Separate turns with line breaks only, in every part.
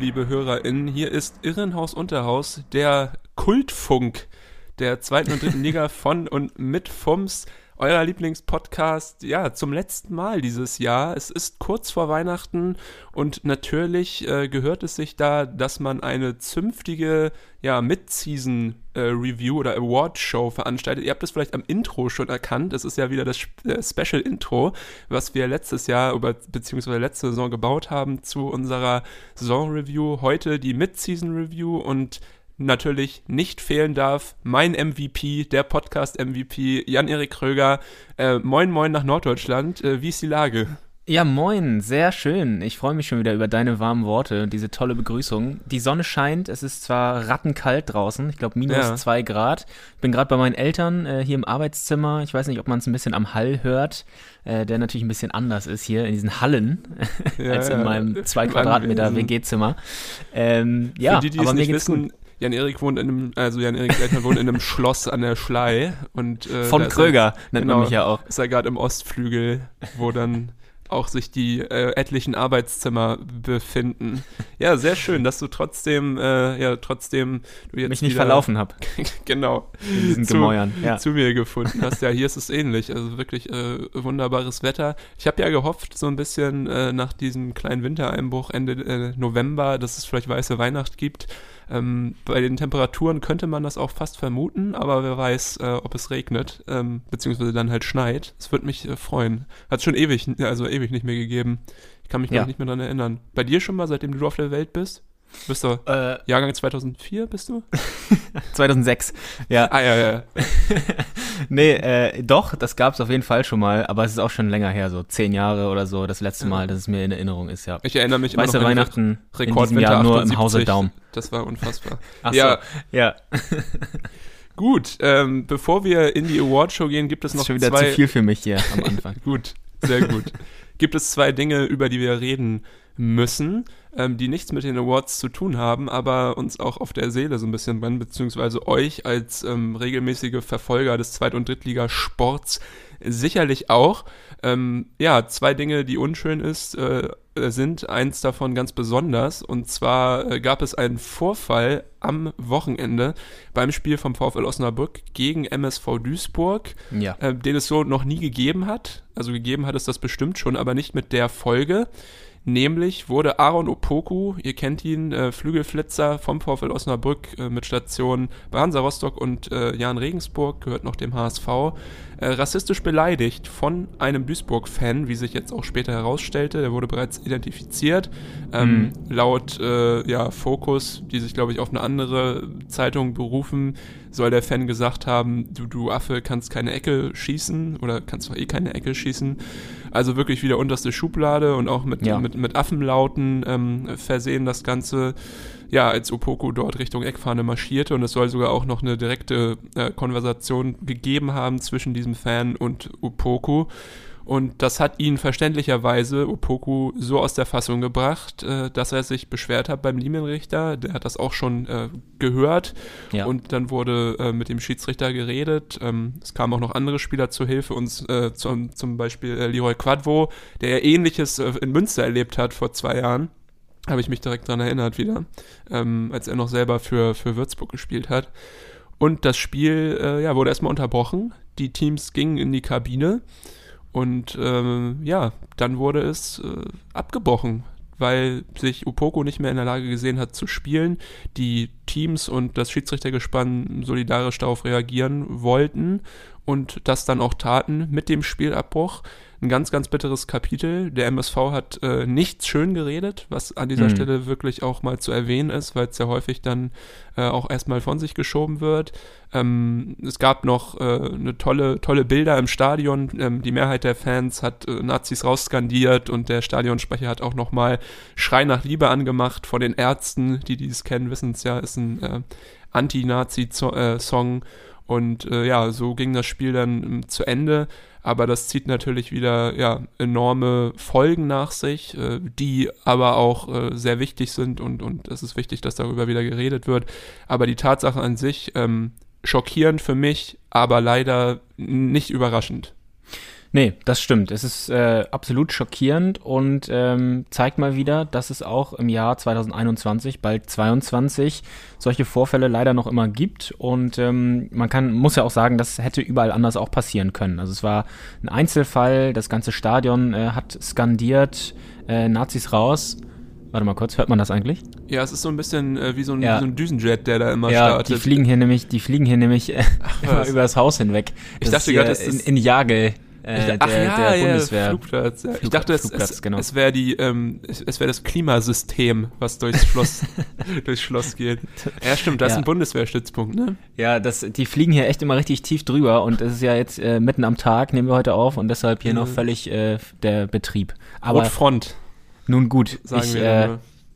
Liebe HörerInnen, hier ist Irrenhaus Unterhaus, der Kultfunk der zweiten und dritten Liga von und mit FUMS, euer Lieblingspodcast, ja, zum letzten Mal dieses Jahr. Es ist kurz vor Weihnachten und natürlich äh, gehört es sich da, dass man eine zünftige, ja, Mid-Season-Review äh, oder Award-Show veranstaltet. Ihr habt es vielleicht am Intro schon erkannt. Es ist ja wieder das äh, Special-Intro, was wir letztes Jahr über, beziehungsweise letzte Saison gebaut haben zu unserer Saison-Review. Heute die Mid-Season-Review und natürlich nicht fehlen darf, mein MVP, der Podcast-MVP, Jan-Erik Kröger. Äh, moin, moin nach Norddeutschland. Äh, wie ist die Lage?
Ja, moin, sehr schön. Ich freue mich schon wieder über deine warmen Worte und diese tolle Begrüßung. Die Sonne scheint, es ist zwar rattenkalt draußen, ich glaube minus ja. zwei Grad. Ich bin gerade bei meinen Eltern äh, hier im Arbeitszimmer. Ich weiß nicht, ob man es ein bisschen am Hall hört, äh, der natürlich ein bisschen anders ist hier in diesen Hallen ja, als in meinem zwei Quadratmeter WG-Zimmer. Ähm, ja,
die, die aber mir geht's wissen, gut. Jan-Erik wohnt in einem, also Jan-Erik Eltern wohnt in einem Schloss an der Schlei. Und,
äh, Von Kröger er, nennt genau, man mich ja auch.
Ist er gerade im Ostflügel, wo dann auch sich die äh, etlichen Arbeitszimmer befinden. Ja, sehr schön, dass du trotzdem, äh, ja, trotzdem
du jetzt mich nicht verlaufen habe.
genau.
In diesen zu, Gemäuern,
ja. Zu mir gefunden hast. Ja, hier ist es ähnlich. Also wirklich äh, wunderbares Wetter. Ich habe ja gehofft, so ein bisschen äh, nach diesem kleinen Wintereinbruch Ende äh, November, dass es vielleicht weiße Weihnacht gibt. Ähm, bei den Temperaturen könnte man das auch fast vermuten, aber wer weiß, äh, ob es regnet, ähm, beziehungsweise dann halt schneit. Es würde mich äh, freuen. Hat schon ewig, also ewig nicht mehr gegeben. Ich kann mich ja. nicht mehr daran erinnern. Bei dir schon mal, seitdem du auf der Welt bist? Bist du äh, Jahrgang 2004 bist du?
2006, ja.
Ah, ja, ja.
nee, äh, doch, das gab es auf jeden Fall schon mal, aber es ist auch schon länger her, so zehn Jahre oder so, das letzte Mal, dass es mir in Erinnerung ist, ja.
Ich erinnere mich
weißt immer noch an Weihnachten Rekord in diesem Jahr nur im Hause Daum.
Das war unfassbar.
Ach ja. So, ja.
Gut, ähm, bevor wir in die Awardshow gehen, gibt es noch
zwei... Das ist schon wieder
zwei
zu viel für mich hier am Anfang.
gut, sehr gut. gibt es zwei Dinge, über die wir reden müssen ähm, die nichts mit den Awards zu tun haben, aber uns auch auf der Seele so ein bisschen brennen, beziehungsweise euch als ähm, regelmäßige Verfolger des Zweit- und Drittligasports sicherlich auch. Ähm, ja, zwei Dinge, die unschön ist, äh, sind eins davon ganz besonders. Und zwar äh, gab es einen Vorfall am Wochenende beim Spiel vom VfL Osnabrück gegen MSV Duisburg, ja. äh, den es so noch nie gegeben hat. Also gegeben hat es das bestimmt schon, aber nicht mit der Folge. Nämlich wurde Aaron Opoku, ihr kennt ihn, äh, Flügelflitzer vom VfL Osnabrück äh, mit Stationen bei Hansa Rostock und äh, Jan Regensburg, gehört noch dem HSV, äh, rassistisch beleidigt von einem Duisburg-Fan, wie sich jetzt auch später herausstellte. Der wurde bereits identifiziert. Ähm, mhm. Laut äh, ja, Focus, die sich, glaube ich, auf eine andere Zeitung berufen, soll der Fan gesagt haben, du, du Affe kannst keine Ecke schießen oder kannst zwar eh keine Ecke schießen. Also wirklich wieder unterste Schublade und auch mit, ja. mit, mit Affenlauten ähm, versehen das Ganze. Ja, als Opoku dort Richtung Eckfahne marschierte und es soll sogar auch noch eine direkte äh, Konversation gegeben haben zwischen diesem Fan und Opoku. Und das hat ihn verständlicherweise, Opoku, so aus der Fassung gebracht, äh, dass er sich beschwert hat beim Linienrichter. Der hat das auch schon äh, gehört. Ja. Und dann wurde äh, mit dem Schiedsrichter geredet. Ähm, es kamen auch noch andere Spieler zu Hilfe, uns äh, zum, zum Beispiel äh, Leroy Quadvo, der ja ähnliches äh, in Münster erlebt hat vor zwei Jahren. Habe ich mich direkt daran erinnert wieder, ähm, als er noch selber für, für Würzburg gespielt hat. Und das Spiel ja, wurde erstmal unterbrochen. Die Teams gingen in die Kabine. Und ähm, ja, dann wurde es äh, abgebrochen, weil sich Upoko nicht mehr in der Lage gesehen hat zu spielen. Die Teams und das Schiedsrichtergespann solidarisch darauf reagieren wollten und das dann auch taten mit dem Spielabbruch ein ganz, ganz bitteres Kapitel. Der MSV hat äh, nichts schön geredet, was an dieser mhm. Stelle wirklich auch mal zu erwähnen ist, weil es ja häufig dann äh, auch erstmal von sich geschoben wird. Ähm, es gab noch äh, eine tolle, tolle Bilder im Stadion. Ähm, die Mehrheit der Fans hat äh, Nazis rausskandiert und der Stadionsprecher hat auch nochmal Schrei nach Liebe angemacht von den Ärzten, die dies kennen, wissen es ja, ist ein äh, Anti-Nazi-Song. Äh, und ja, so ging das Spiel dann ähm, zu Ende aber das zieht natürlich wieder ja, enorme Folgen nach sich, äh, die aber auch äh, sehr wichtig sind und, und es ist wichtig, dass darüber wieder geredet wird. Aber die Tatsache an sich, ähm, schockierend für mich, aber leider nicht überraschend.
Nee, das stimmt. Es ist äh, absolut schockierend und ähm, zeigt mal wieder, dass es auch im Jahr 2021, bald 22, solche Vorfälle leider noch immer gibt. Und ähm, man kann, muss ja auch sagen, das hätte überall anders auch passieren können. Also es war ein Einzelfall, das ganze Stadion äh, hat skandiert, äh, Nazis raus. Warte mal kurz, hört man das eigentlich?
Ja, es ist so ein bisschen äh, wie, so ein, ja. wie, so ein, Düsenjet, der da immer
ja,
startet.
Die fliegen hier nämlich, die fliegen hier nämlich äh, Ach, über das Haus hinweg.
Ich dachte gerade, es
ist in, in Jagel äh,
Ach
der,
ja,
der
ja,
Bundeswehr.
Flugplatz. Ja. Ich dachte, es, es, genau. es wäre die, ähm, es, wäre das Klimasystem, was durchs Schloss, durchs Schloss geht. Ja, stimmt, das ja. ist ein Bundeswehrstützpunkt, ne?
Ja, das, die fliegen hier echt immer richtig tief drüber und es ist ja jetzt äh, mitten am Tag, nehmen wir heute auf und deshalb hier noch völlig äh, der Betrieb.
Aber Rotfront.
Nun gut, sagen ich, wir äh,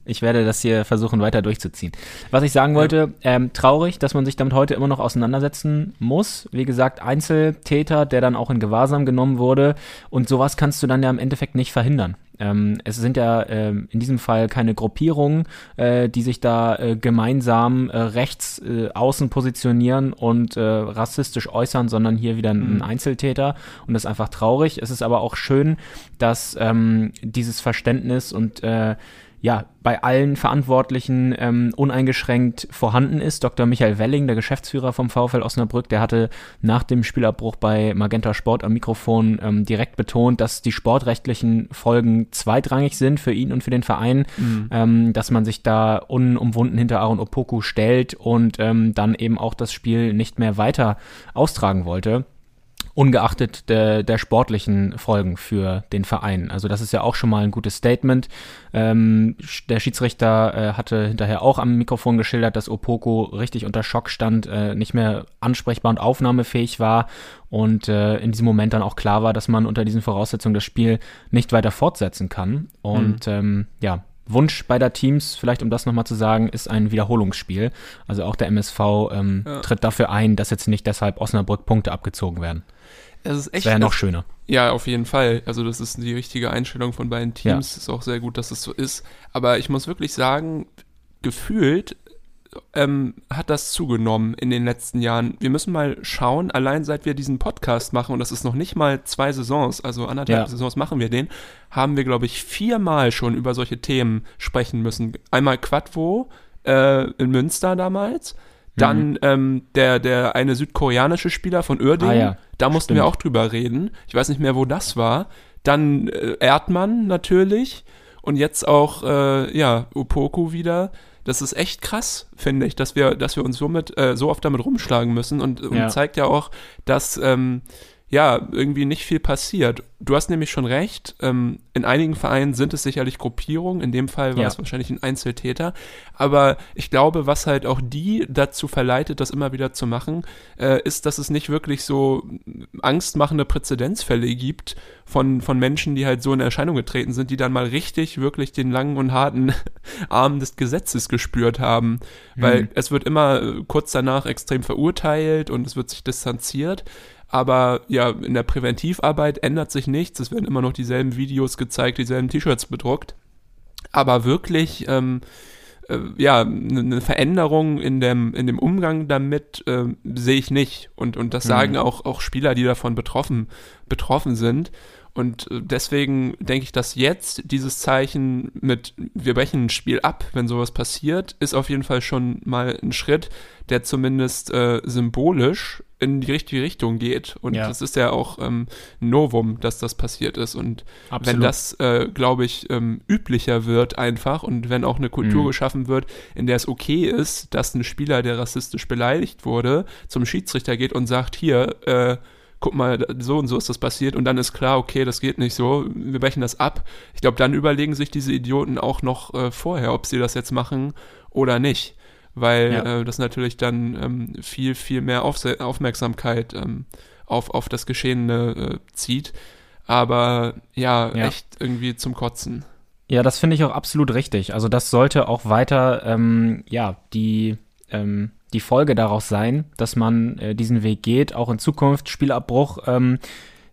ich werde das hier versuchen weiter durchzuziehen. Was ich sagen wollte, ja. ähm, traurig, dass man sich damit heute immer noch auseinandersetzen muss. Wie gesagt, Einzeltäter, der dann auch in Gewahrsam genommen wurde. Und sowas kannst du dann ja im Endeffekt nicht verhindern. Ähm, es sind ja ähm, in diesem Fall keine Gruppierungen, äh, die sich da äh, gemeinsam äh, rechts äh, außen positionieren und äh, rassistisch äußern, sondern hier wieder ein, mhm. Einzeltäter. Und das ist einfach traurig. Es ist aber auch schön, dass ähm, dieses Verständnis und äh, ja, bei allen Verantwortlichen ähm, uneingeschränkt vorhanden ist. Dr. Michael Welling, der Geschäftsführer vom VfL Osnabrück, der hatte nach dem Spielabbruch bei Magenta Sport am Mikrofon ähm, direkt betont, dass die sportrechtlichen Folgen zweitrangig sind für ihn und für den Verein, mhm. ähm, dass man sich da unumwunden hinter Aaron Opoku stellt und ähm, dann eben auch das Spiel nicht mehr weiter austragen wollte ungeachtet der, der sportlichen Folgen für den Verein. Also das ist ja auch schon mal ein gutes Statement. Ähm, der Schiedsrichter äh, hatte hinterher auch am Mikrofon geschildert, dass Opoko richtig unter Schock stand, äh, nicht mehr ansprechbar und aufnahmefähig war und äh, in diesem Moment dann auch klar war, dass man unter diesen Voraussetzungen das Spiel nicht weiter fortsetzen kann. Und mhm. ähm, ja, Wunsch beider Teams, vielleicht um das nochmal zu sagen, ist ein Wiederholungsspiel. Also auch der MSV ähm, ja. tritt dafür ein, dass jetzt nicht deshalb Osnabrück Punkte abgezogen werden.
Es ist echt.
Wäre noch schöner.
Ja, auf jeden Fall. Also, das ist die richtige Einstellung von beiden Teams. Ja. Ist auch sehr gut, dass es so ist. Aber ich muss wirklich sagen, gefühlt ähm, hat das zugenommen in den letzten Jahren. Wir müssen mal schauen, allein seit wir diesen Podcast machen, und das ist noch nicht mal zwei Saisons, also anderthalb ja. Saisons machen wir den, haben wir, glaube ich, viermal schon über solche Themen sprechen müssen. Einmal Quadvo äh, in Münster damals, dann mhm. ähm, der, der eine südkoreanische Spieler von Uerdingen, ah, ja. Da mussten Stimmt. wir auch drüber reden. Ich weiß nicht mehr, wo das war. Dann äh, Erdmann natürlich und jetzt auch, äh, ja, Upoku wieder. Das ist echt krass, finde ich, dass wir, dass wir uns somit, äh, so oft damit rumschlagen müssen und, und ja. zeigt ja auch, dass ähm, ja, irgendwie nicht viel passiert. Du hast nämlich schon recht, ähm, in einigen Vereinen sind es sicherlich Gruppierungen, in dem Fall war ja. es wahrscheinlich ein Einzeltäter, aber ich glaube, was halt auch die dazu verleitet, das immer wieder zu machen, äh, ist, dass es nicht wirklich so angstmachende Präzedenzfälle gibt von, von Menschen, die halt so in Erscheinung getreten sind, die dann mal richtig, wirklich den langen und harten Arm des Gesetzes gespürt haben, weil mhm. es wird immer äh, kurz danach extrem verurteilt und es wird sich distanziert aber ja, in der Präventivarbeit ändert sich nichts. Es werden immer noch dieselben Videos gezeigt, dieselben T-Shirts bedruckt. Aber wirklich, ähm, äh, ja, eine Veränderung in dem, in dem Umgang damit äh, sehe ich nicht. Und, und das sagen mhm. auch, auch Spieler, die davon betroffen, betroffen sind. Und äh, deswegen denke ich, dass jetzt dieses Zeichen mit wir brechen ein Spiel ab, wenn sowas passiert, ist auf jeden Fall schon mal ein Schritt, der zumindest äh, symbolisch in die richtige Richtung geht. Und ja. das ist ja auch ähm, Novum, dass das passiert ist. Und Absolut. wenn das, äh, glaube ich, ähm, üblicher wird einfach und wenn auch eine Kultur mhm. geschaffen wird, in der es okay ist, dass ein Spieler, der rassistisch beleidigt wurde, zum Schiedsrichter geht und sagt, hier, äh, guck mal, so und so ist das passiert und dann ist klar, okay, das geht nicht so, wir brechen das ab. Ich glaube, dann überlegen sich diese Idioten auch noch äh, vorher, ob sie das jetzt machen oder nicht weil ja. äh, das natürlich dann ähm, viel, viel mehr Auf Aufmerksamkeit ähm, auf, auf das Geschehene äh, zieht. Aber ja, ja, echt irgendwie zum Kotzen.
Ja, das finde ich auch absolut richtig. Also das sollte auch weiter, ähm, ja, die, ähm, die Folge daraus sein, dass man äh, diesen Weg geht, auch in Zukunft, Spielabbruch, ähm,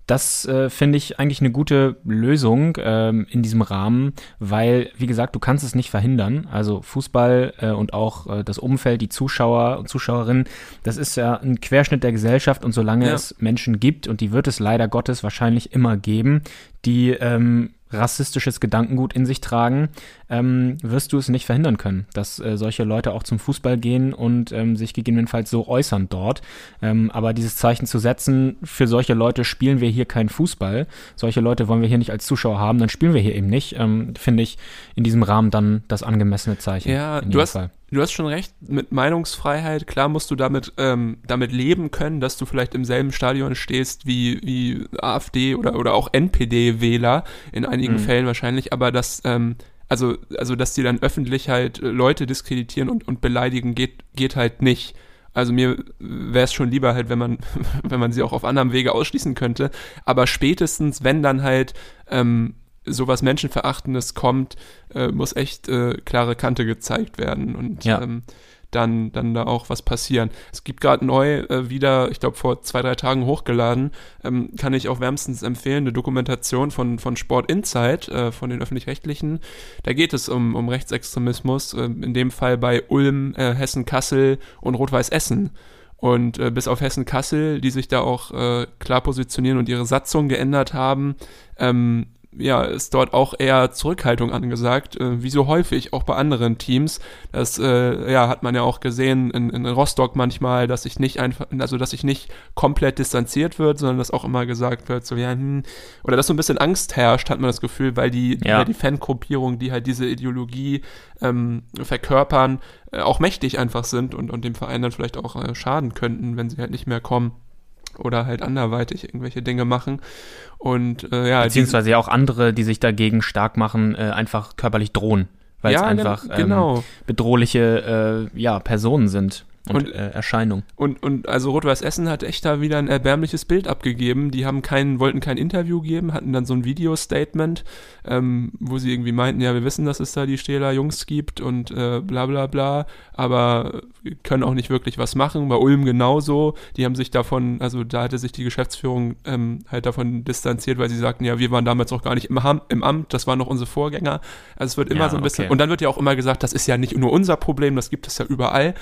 das äh, finde ich eigentlich eine gute Lösung ähm, in diesem Rahmen, weil, wie gesagt, du kannst es nicht verhindern. Also Fußball äh, und auch äh, das Umfeld, die Zuschauer und Zuschauerinnen, das ist ja ein Querschnitt der Gesellschaft und solange ja. es Menschen gibt, und die wird es leider Gottes wahrscheinlich immer geben, die ähm, rassistisches Gedankengut in sich tragen, ähm, wirst du es nicht verhindern können, dass äh, solche Leute auch zum Fußball gehen und ähm, sich gegebenenfalls so äußern dort. Ähm, aber dieses Zeichen zu setzen, für solche Leute spielen wir hier keinen Fußball, solche Leute wollen wir hier nicht als Zuschauer haben, dann spielen wir hier eben nicht, ähm, finde ich in diesem Rahmen dann das angemessene Zeichen.
Ja, du hast, Fall. du hast schon recht, mit Meinungsfreiheit, klar musst du damit, ähm, damit leben können, dass du vielleicht im selben Stadion stehst wie, wie AfD oder, oder auch NPD-Wähler, in einigen mhm. Fällen wahrscheinlich, aber das ähm, also, also dass die dann öffentlich halt äh, Leute diskreditieren und, und beleidigen, geht, geht halt nicht. Also mir wäre es schon lieber halt, wenn man, wenn man sie auch auf anderem Wege ausschließen könnte. Aber spätestens, wenn dann halt ähm, sowas Menschenverachtendes kommt, äh, muss echt äh, klare Kante gezeigt werden. Und ja. ähm, dann, dann da auch was passieren. Es gibt gerade neu äh, wieder, ich glaube vor zwei, drei Tagen hochgeladen, ähm, kann ich auch wärmstens empfehlen, eine Dokumentation von, von Sport Insight, äh, von den Öffentlich-Rechtlichen. Da geht es um, um Rechtsextremismus, äh, in dem Fall bei Ulm, äh, Hessen-Kassel und Rot-Weiß Essen. Und äh, bis auf Hessen-Kassel, die sich da auch äh, klar positionieren und ihre Satzung geändert haben, ähm, ja, ist dort auch eher Zurückhaltung angesagt, äh, wie so häufig auch bei anderen Teams. Das äh, ja, hat man ja auch gesehen in, in Rostock manchmal, dass sich nicht einfach, also dass sich nicht komplett distanziert wird, sondern dass auch immer gesagt wird, so ja, hm, oder dass so ein bisschen Angst herrscht, hat man das Gefühl, weil die, ja. weil die Fangruppierungen, die halt diese Ideologie ähm, verkörpern, äh, auch mächtig einfach sind und, und dem Verein dann vielleicht auch äh, schaden könnten, wenn sie halt nicht mehr kommen oder halt anderweitig irgendwelche Dinge machen. Und äh, ja.
Beziehungsweise ja auch andere, die sich dagegen stark machen, äh, einfach körperlich drohen. Weil ja, es einfach genau. ähm, bedrohliche äh, ja, Personen sind und, und äh, Erscheinung.
Und, und also Rot-Weiß Essen hat echt da wieder ein erbärmliches Bild abgegeben. Die haben keinen, wollten kein Interview geben, hatten dann so ein Video-Statement, ähm, wo sie irgendwie meinten, ja, wir wissen, dass es da die Stähler Jungs gibt und äh, bla bla bla, aber können auch nicht wirklich was machen. Bei Ulm genauso. Die haben sich davon, also da hatte sich die Geschäftsführung ähm, halt davon distanziert, weil sie sagten, ja, wir waren damals noch gar nicht im, Ham im Amt, das waren noch unsere Vorgänger. Also es wird immer ja, so ein bisschen, okay. und dann wird ja auch immer gesagt, das ist ja nicht nur unser Problem, das gibt es ja überall.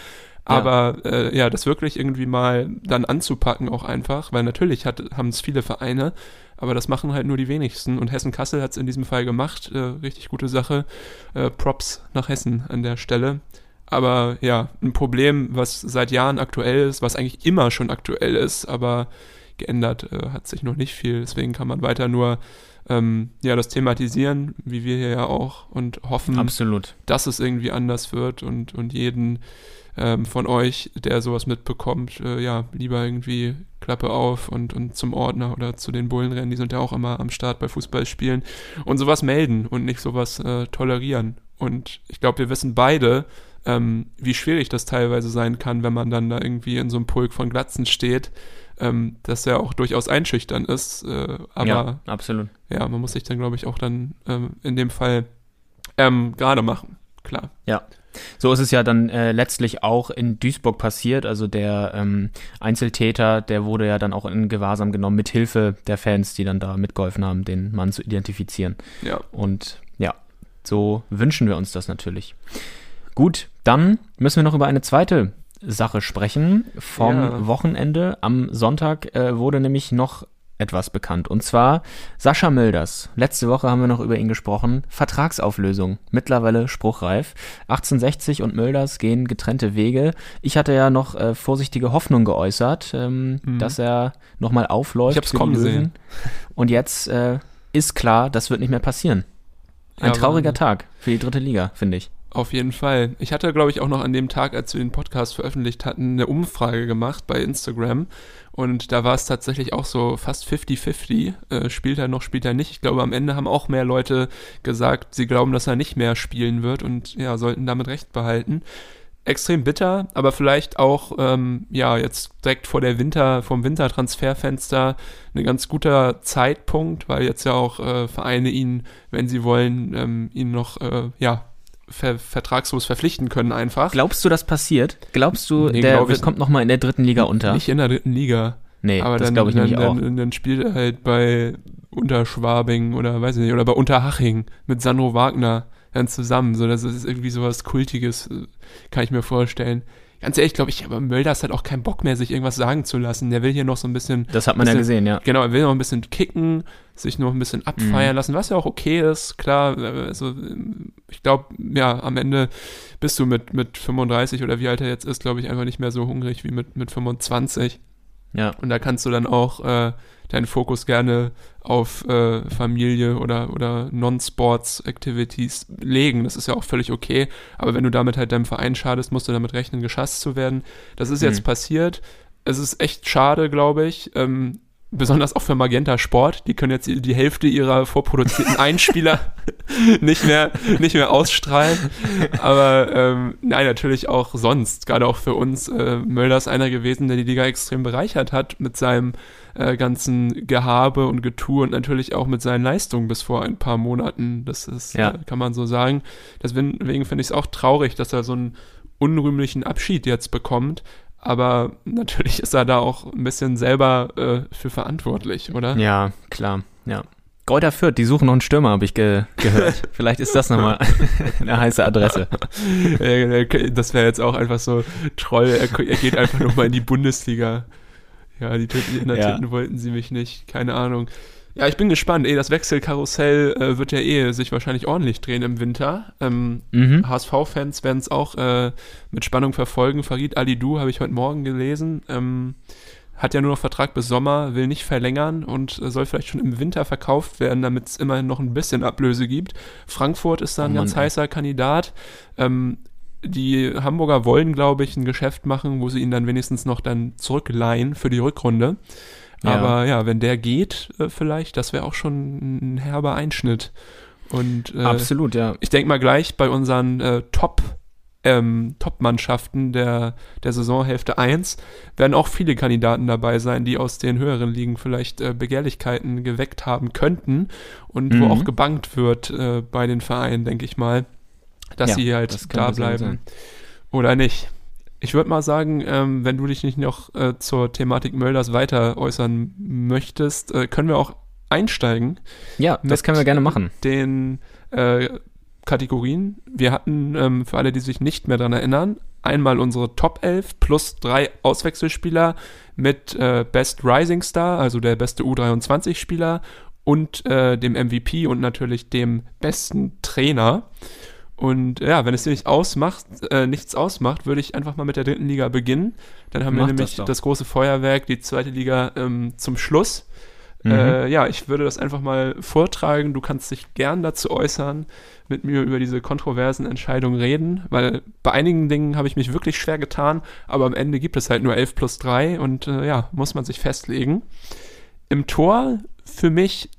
Aber ja. Äh, ja, das wirklich irgendwie mal dann anzupacken auch einfach, weil natürlich haben es viele Vereine, aber das machen halt nur die wenigsten. Und Hessen-Kassel hat es in diesem Fall gemacht. Äh, richtig gute Sache. Äh, Props nach Hessen an der Stelle. Aber ja, ein Problem, was seit Jahren aktuell ist, was eigentlich immer schon aktuell ist, aber geändert äh, hat sich noch nicht viel. Deswegen kann man weiter nur ähm, ja, das thematisieren, wie wir hier ja auch, und hoffen,
Absolut.
dass es irgendwie anders wird und, und jeden ähm, von euch, der sowas mitbekommt, äh, ja, lieber irgendwie Klappe auf und, und zum Ordner oder zu den Bullenrennen, die sind ja auch immer am Start bei Fußballspielen und sowas melden und nicht sowas äh, tolerieren. Und ich glaube, wir wissen beide, ähm, wie schwierig das teilweise sein kann, wenn man dann da irgendwie in so einem Pulk von Glatzen steht, ähm, dass ja auch durchaus einschüchtern ist. Äh, aber ja,
absolut.
Ja, man muss sich dann, glaube ich, auch dann ähm, in dem Fall ähm, gerade machen. Klar.
Ja. So ist es ja dann äh, letztlich auch in Duisburg passiert. Also der ähm, Einzeltäter, der wurde ja dann auch in Gewahrsam genommen, mit Hilfe der Fans, die dann da mitgeholfen haben, den Mann zu identifizieren.
Ja.
Und ja, so wünschen wir uns das natürlich. Gut, dann müssen wir noch über eine zweite Sache sprechen. Vom ja. Wochenende am Sonntag äh, wurde nämlich noch etwas bekannt. Und zwar Sascha Milders. Letzte Woche haben wir noch über ihn gesprochen. Vertragsauflösung. Mittlerweile spruchreif. 1860 und Milders gehen getrennte Wege. Ich hatte ja noch äh, vorsichtige Hoffnung geäußert, ähm, mhm. dass er nochmal aufläuft.
Ich hab's kommen sehen.
Und jetzt äh, ist klar, das wird nicht mehr passieren. Ein ja, trauriger Tag für die dritte Liga, finde ich.
Auf jeden Fall. Ich hatte, glaube ich, auch noch an dem Tag, als wir den Podcast veröffentlicht hatten, eine Umfrage gemacht bei Instagram. Und da war es tatsächlich auch so fast 50-50. Äh, spielt er noch, spielt er nicht. Ich glaube, am Ende haben auch mehr Leute gesagt, sie glauben, dass er nicht mehr spielen wird und ja, sollten damit recht behalten. Extrem bitter, aber vielleicht auch, ähm, ja, jetzt direkt vor der Winter, vom Wintertransferfenster ein ganz guter Zeitpunkt, weil jetzt ja auch äh, Vereine ihn, wenn sie wollen, ähm, ihn noch, äh, ja, ver vertragslos verpflichten können einfach.
Glaubst du, das passiert? Glaubst du, nee, der glaub kommt nochmal in der dritten Liga unter?
Nicht in der dritten Liga.
Nee,
aber
das
glaube
ich nämlich auch.
Dann, dann spielt er halt bei Unterschwabing oder weiß ich nicht, oder bei Unterhaching mit Sandro Wagner dann zusammen. So, das ist irgendwie sowas Kultiges, äh, kann ich mir vorstellen. Ganz ehrlich, glaube ich, aber Mölders hat auch keinen Bock mehr, sich irgendwas sagen zu lassen. Der will hier noch so ein bisschen.
Das hat man
bisschen,
ja gesehen, ja.
Genau, er will noch ein bisschen kicken, sich noch ein bisschen abfeiern mhm. lassen, was ja auch okay ist, klar. Also, ich glaube, ja, am Ende bist du mit, mit 35 oder wie alt er jetzt ist, glaube ich, einfach nicht mehr so hungrig wie mit, mit 25.
Ja.
Und da kannst du dann auch äh, deinen Fokus gerne auf äh, Familie oder, oder Non-Sports-Activities legen. Das ist ja auch völlig okay. Aber wenn du damit halt deinem Verein schadest, musst du damit rechnen, geschasst zu werden. Das ist jetzt mhm. passiert. Es ist echt schade, glaube ich. Ähm, besonders auch für Magenta Sport, die können jetzt die Hälfte ihrer vorproduzierten Einspieler nicht mehr nicht mehr ausstrahlen. Aber ähm, nein, natürlich auch sonst, gerade auch für uns. Äh, Mölder ist einer gewesen, der die Liga extrem bereichert hat mit seinem äh, ganzen Gehabe und Getue und natürlich auch mit seinen Leistungen bis vor ein paar Monaten. Das ist, ja. äh, kann man so sagen. Deswegen finde ich es auch traurig, dass er so einen unrühmlichen Abschied jetzt bekommt. Aber natürlich ist er da auch ein bisschen selber äh, für verantwortlich, oder?
Ja, klar, ja. Kräuter Fürth, die suchen noch einen Stürmer, habe ich ge gehört. Vielleicht ist das nochmal eine heiße Adresse.
das wäre jetzt auch einfach so Troll. Er, er geht einfach nochmal in die Bundesliga. Ja, die Titten, in der ja. Wollten sie mich nicht. Keine Ahnung. Ja, ich bin gespannt. Ey, das Wechselkarussell äh, wird ja eh sich wahrscheinlich ordentlich drehen im Winter. Ähm, mhm. HSV-Fans werden es auch äh, mit Spannung verfolgen. Farid Alidou habe ich heute Morgen gelesen. Ähm, hat ja nur noch Vertrag bis Sommer, will nicht verlängern und äh, soll vielleicht schon im Winter verkauft werden, damit es immerhin noch ein bisschen Ablöse gibt. Frankfurt ist da ein oh Mann, ganz ey. heißer Kandidat. Ähm, die Hamburger wollen, glaube ich, ein Geschäft machen, wo sie ihn dann wenigstens noch dann zurückleihen für die Rückrunde. Ja. Aber ja, wenn der geht, äh, vielleicht, das wäre auch schon ein herber Einschnitt. Und
äh, absolut, ja.
Ich denke mal gleich bei unseren äh, Top ähm, Top-Mannschaften der, der Saisonhälfte 1 werden auch viele Kandidaten dabei sein, die aus den höheren Ligen vielleicht äh, Begehrlichkeiten geweckt haben könnten und mhm. wo auch gebankt wird äh, bei den Vereinen, denke ich mal, dass ja, sie halt da bleiben oder nicht. Ich würde mal sagen, ähm, wenn du dich nicht noch äh, zur Thematik Mölders weiter äußern möchtest, äh, können wir auch einsteigen.
Ja, das können wir gerne machen.
Den äh, Kategorien. Wir hatten, ähm, für alle, die sich nicht mehr daran erinnern, einmal unsere Top 11 plus drei Auswechselspieler mit äh, Best Rising Star, also der beste U23-Spieler und äh, dem MVP und natürlich dem besten Trainer. Und ja, wenn es dir nicht ausmacht, äh, nichts ausmacht, würde ich einfach mal mit der dritten Liga beginnen. Dann haben Mach wir nämlich das, das, große Feuerwerk, die zweite Liga ähm, zum Schluss. Mhm. Äh, ja, ich würde das einfach mal vortragen. Du kannst dich gern dazu äußern, mit mir über diese kontroversen Entscheidungen reden, weil bei einigen Dingen habe ich mich wirklich schwer getan, aber am Ende gibt es halt nur 11 plus 3 und äh, ja, muss man sich festlegen. Im Tor für mich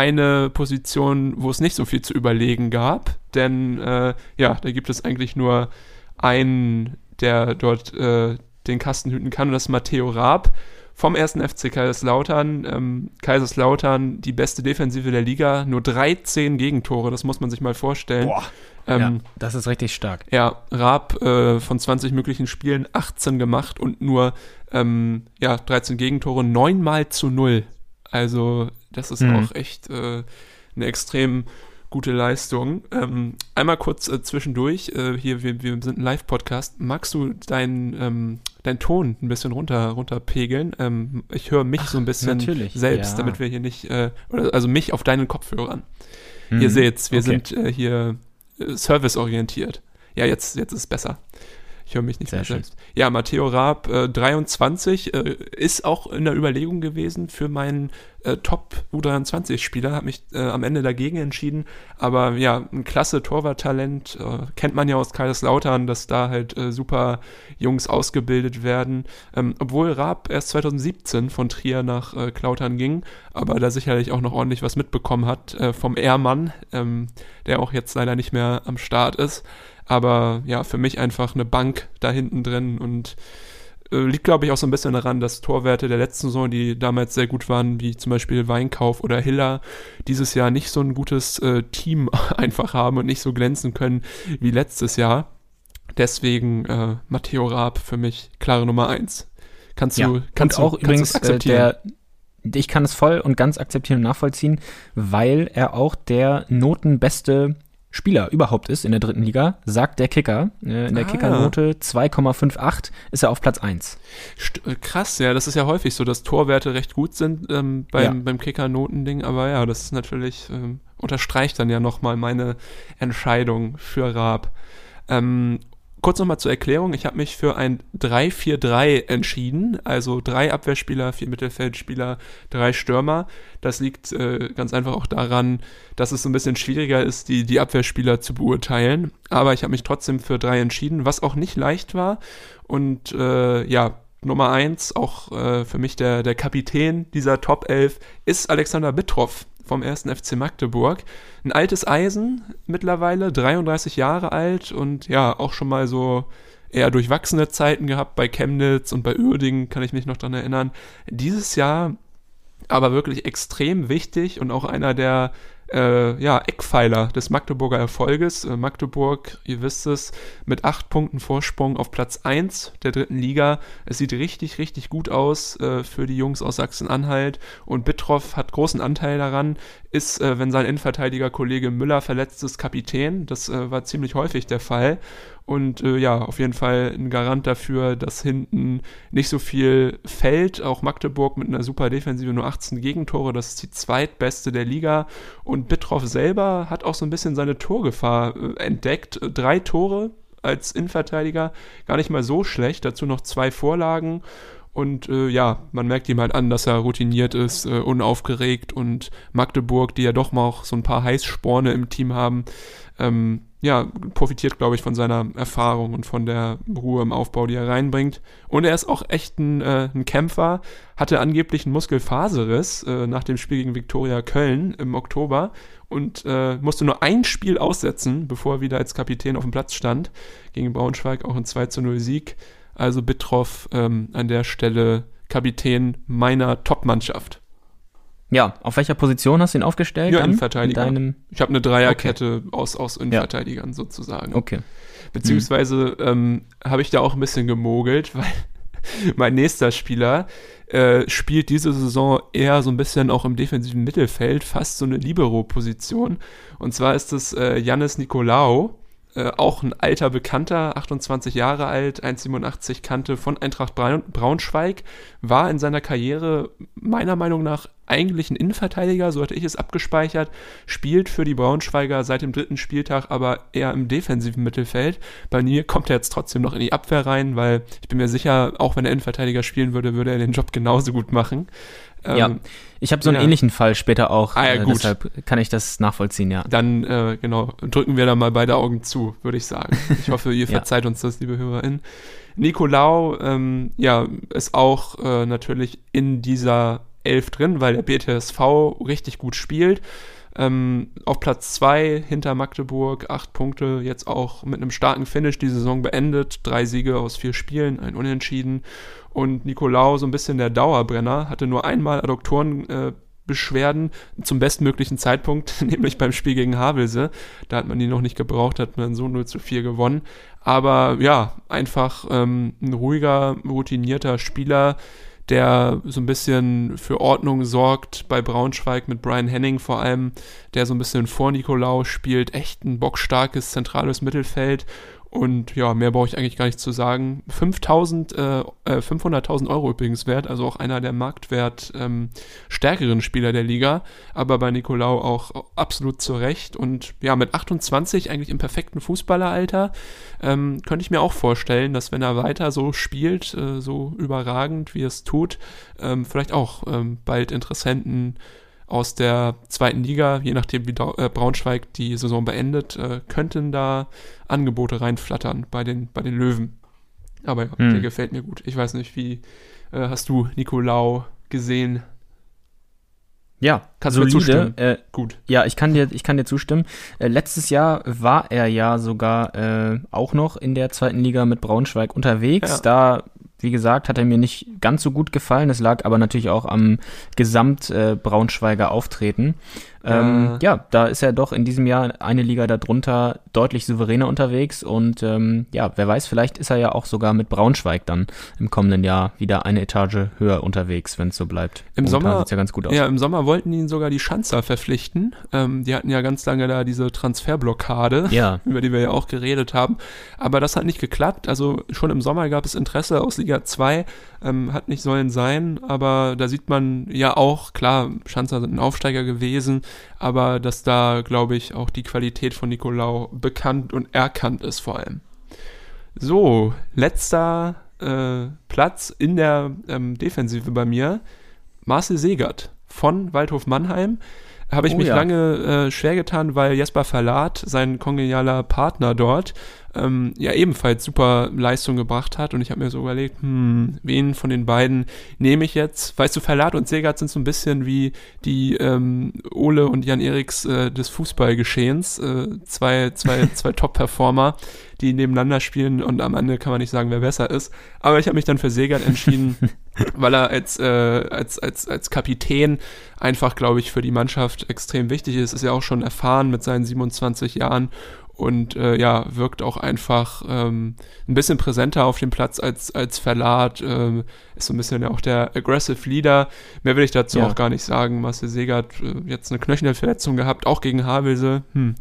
eine Position, wo es nicht so viel zu überlegen gab, denn äh, ja, da gibt es eigentlich nur einen, der dort äh, den Kasten hüten kann, und das ist Matteo Raab vom ersten FC Kaiserslautern. Ähm, Kaiserslautern, die beste Defensive der Liga, nur 13 Gegentore, das muss man sich mal vorstellen. Boah.
Ähm, ja, das ist richtig stark.
Ja, Raab äh, von 20 möglichen Spielen 18 gemacht und nur ähm, ja, 13 Gegentore, 9 mal zu 0. Also das ist mhm. auch echt äh, eine extrem gute Leistung. Ähm, einmal kurz äh, zwischendurch, äh, hier, wir, wir sind ein Live-Podcast. Magst du deinen ähm, dein Ton ein bisschen runter, runterpegeln? Ähm, ich höre mich Ach, so ein bisschen selbst, ja. damit wir hier nicht, äh, also mich auf deinen Kopfhörern. Mhm. Ihr seht's, wir okay. sind äh, hier äh, serviceorientiert. Ja, jetzt, jetzt ist es besser. Ich höre mich nicht Sehr mehr selbst. Ja, Matteo Raab, äh, 23, äh, ist auch in der Überlegung gewesen für meinen äh, Top U23-Spieler, habe mich äh, am Ende dagegen entschieden. Aber ja, ein klasse Torwarttalent, äh, kennt man ja aus Kaiserslautern, dass da halt äh, super Jungs ausgebildet werden. Ähm, obwohl Raab erst 2017 von Trier nach äh, Klautern ging, aber da sicherlich auch noch ordentlich was mitbekommen hat vom Ehrmann, ähm, der auch jetzt leider nicht mehr am Start ist. Aber ja, für mich einfach eine Bank da hinten drin und äh, liegt, glaube ich, auch so ein bisschen daran, dass Torwerte der letzten Saison, die damals sehr gut waren, wie zum Beispiel Weinkauf oder Hiller, dieses Jahr nicht so ein gutes äh, Team einfach haben und nicht so glänzen können wie letztes Jahr. Deswegen äh, Matteo Raab für mich klare Nummer eins. Kannst du, ja. kannst
und auch du, übrigens äh, der ich kann es voll und ganz akzeptieren und nachvollziehen, weil er auch der notenbeste Spieler überhaupt ist in der dritten Liga, sagt der Kicker. Äh, in der ah. Kickernote 2,58 ist er auf Platz 1.
Äh, krass, ja, das ist ja häufig so, dass Torwerte recht gut sind ähm, beim, ja. beim Kicker-Notending, aber ja, das ist natürlich, ähm, unterstreicht dann ja nochmal meine Entscheidung für Raab. Ähm, Kurz nochmal zur Erklärung, ich habe mich für ein 3-4-3 entschieden, also drei Abwehrspieler, vier Mittelfeldspieler, drei Stürmer. Das liegt äh, ganz einfach auch daran, dass es so ein bisschen schwieriger ist, die, die Abwehrspieler zu beurteilen. Aber ich habe mich trotzdem für drei entschieden, was auch nicht leicht war. Und äh, ja, Nummer eins, auch äh, für mich der, der Kapitän dieser Top 11, ist Alexander Bittroff vom ersten FC Magdeburg. Ein altes Eisen mittlerweile, 33 Jahre alt und ja, auch schon mal so eher durchwachsene Zeiten gehabt bei Chemnitz und bei Uerdingen, kann ich mich noch dran erinnern. Dieses Jahr aber wirklich extrem wichtig und auch einer der äh, ja, Eckpfeiler des Magdeburger Erfolges. Äh, Magdeburg, ihr wisst es, mit acht Punkten Vorsprung auf Platz 1 der dritten Liga. Es sieht richtig, richtig gut aus äh, für die Jungs aus Sachsen-Anhalt und Bittroff hat großen Anteil daran, ist, äh, wenn sein Innenverteidiger Kollege Müller verletzt ist, Kapitän. Das äh, war ziemlich häufig der Fall und äh, ja, auf jeden Fall ein Garant dafür, dass hinten nicht so viel fällt. Auch Magdeburg mit einer super Defensive nur 18 Gegentore, das ist die zweitbeste der Liga. Und Bittroff selber hat auch so ein bisschen seine Torgefahr äh, entdeckt. Drei Tore als Innenverteidiger, gar nicht mal so schlecht. Dazu noch zwei Vorlagen. Und äh, ja, man merkt ihm halt an, dass er routiniert ist, äh, unaufgeregt und Magdeburg, die ja doch mal auch so ein paar Heißsporne im Team haben, ähm, ja, profitiert, glaube ich, von seiner Erfahrung und von der Ruhe im Aufbau, die er reinbringt. Und er ist auch echt ein, äh, ein Kämpfer, hatte angeblich einen Muskelfaserriss äh, nach dem Spiel gegen Viktoria Köln im Oktober und äh, musste nur ein Spiel aussetzen, bevor er wieder als Kapitän auf dem Platz stand. Gegen Braunschweig auch ein 2 zu 0 Sieg. Also Bittroff ähm, an der Stelle Kapitän meiner Top-Mannschaft.
Ja, auf welcher Position hast du ihn aufgestellt?
Ja, Innenverteidiger. In ich habe eine Dreierkette okay. aus, aus Innenverteidigern ja. sozusagen.
Okay.
Beziehungsweise mhm. ähm, habe ich da auch ein bisschen gemogelt, weil mein nächster Spieler äh, spielt diese Saison eher so ein bisschen auch im defensiven Mittelfeld, fast so eine Libero-Position. Und zwar ist es äh, Janis Nikolaou. Äh, auch ein alter Bekannter, 28 Jahre alt, 1,87 Kante von Eintracht Braunschweig, war in seiner Karriere meiner Meinung nach eigentlich ein Innenverteidiger, so hatte ich es abgespeichert, spielt für die Braunschweiger seit dem dritten Spieltag aber eher im defensiven Mittelfeld. Bei mir kommt er jetzt trotzdem noch in die Abwehr rein, weil ich bin mir sicher, auch wenn er Innenverteidiger spielen würde, würde er den Job genauso gut machen.
Ähm, ja, ich habe so einen ja. ähnlichen Fall später auch. Ah, ja, äh, gut. deshalb kann ich das nachvollziehen, ja.
Dann, äh, genau, drücken wir da mal beide Augen zu, würde ich sagen. Ich hoffe, ihr verzeiht ja. uns das, liebe HörerInnen. Nicolau, ähm, ja, ist auch äh, natürlich in dieser Elf drin, weil der BTSV richtig gut spielt. Ähm, auf Platz 2 hinter Magdeburg, acht Punkte, jetzt auch mit einem starken Finish die Saison beendet. Drei Siege aus vier Spielen, ein Unentschieden. Und Nicolau, so ein bisschen der Dauerbrenner, hatte nur einmal Adduktorenbeschwerden äh, zum bestmöglichen Zeitpunkt, nämlich beim Spiel gegen Havelse. Da hat man ihn noch nicht gebraucht, hat man so 0 zu 4 gewonnen. Aber ja, einfach ähm, ein ruhiger, routinierter Spieler, der so ein bisschen für Ordnung sorgt bei Braunschweig mit Brian Henning vor allem, der so ein bisschen vor Nikolaus spielt, echt ein bockstarkes zentrales Mittelfeld und ja, mehr brauche ich eigentlich gar nicht zu sagen. 5000, äh, 500.000 äh, Euro übrigens wert, also auch einer der Marktwert ähm, stärkeren Spieler der Liga, aber bei Nicolau auch absolut zurecht. Und ja, mit 28 eigentlich im perfekten Fußballeralter ähm, könnte ich mir auch vorstellen, dass wenn er weiter so spielt, äh, so überragend wie es tut, ähm, vielleicht auch ähm, bald Interessenten aus der zweiten Liga, je nachdem wie äh, Braunschweig die Saison beendet, äh, könnten da Angebote reinflattern bei den, bei den Löwen. Aber ja, hm. der gefällt mir gut. Ich weiß nicht, wie äh, hast du Nicolau gesehen?
Ja, kannst solide, du mir zustimmen? Äh, Gut. Ja, ich kann dir, ich kann dir zustimmen. Äh, letztes Jahr war er ja sogar äh, auch noch in der zweiten Liga mit Braunschweig unterwegs. Ja. Da Wie gesagt, hat er mir nicht ganz so gut gefallen. Das lag aber natürlich auch am Gesamt-Braunschweiger äh, Auftreten. Ähm, ja. ja, da ist er doch in diesem Jahr eine Liga darunter deutlich souveräner unterwegs und ähm, ja, wer weiß, vielleicht ist er ja auch sogar mit Braunschweig dann im kommenden Jahr wieder eine Etage höher unterwegs, wenn es so bleibt.
Im Momentan Sommer ja ganz gut aus. Ja, im Sommer wollten ihn sogar die Schanzer verpflichten. Ähm, die hatten ja ganz lange da diese Transferblockade,
ja.
über die wir ja auch geredet haben. Aber das hat nicht geklappt. Also schon im Sommer gab es Interesse aus Liga 2, ähm, hat nicht sollen sein, aber da sieht man ja auch, klar, Schanzer sind ein Aufsteiger gewesen, aber dass da, glaube ich, auch die Qualität von Nicolau bekannt und erkannt ist vor allem. So, letzter äh, Platz in der ähm, Defensive bei mir, Marcel Segert von Waldhof Mannheim. Habe ich oh, mich ja. lange äh, schwer getan, weil Jesper Verlat, sein kongenialer Partner dort, ähm, ja ebenfalls super Leistung gebracht hat. Und ich habe mir so überlegt, hm, wen von den beiden nehme ich jetzt? Weißt du, Verlat und Segert sind so ein bisschen wie die ähm, Ole und Jan Eriks äh, des Fußballgeschehens. Äh, zwei zwei, zwei Top-Performer, die nebeneinander spielen und am Ende kann man nicht sagen, wer besser ist. Aber ich habe mich dann für Segert entschieden, weil er als, äh, als, als, als Kapitän einfach, glaube ich, für die Mannschaft extrem wichtig ist. Ist ja auch schon erfahren mit seinen 27 Jahren und äh, ja, wirkt auch einfach ähm, ein bisschen präsenter auf dem Platz als, als Verlat, ähm, ist so ein bisschen ja auch der Aggressive Leader. Mehr will ich dazu ja. auch gar nicht sagen. Marcel Segert äh, jetzt eine Knöchelverletzung gehabt, auch gegen Havelse. Hm.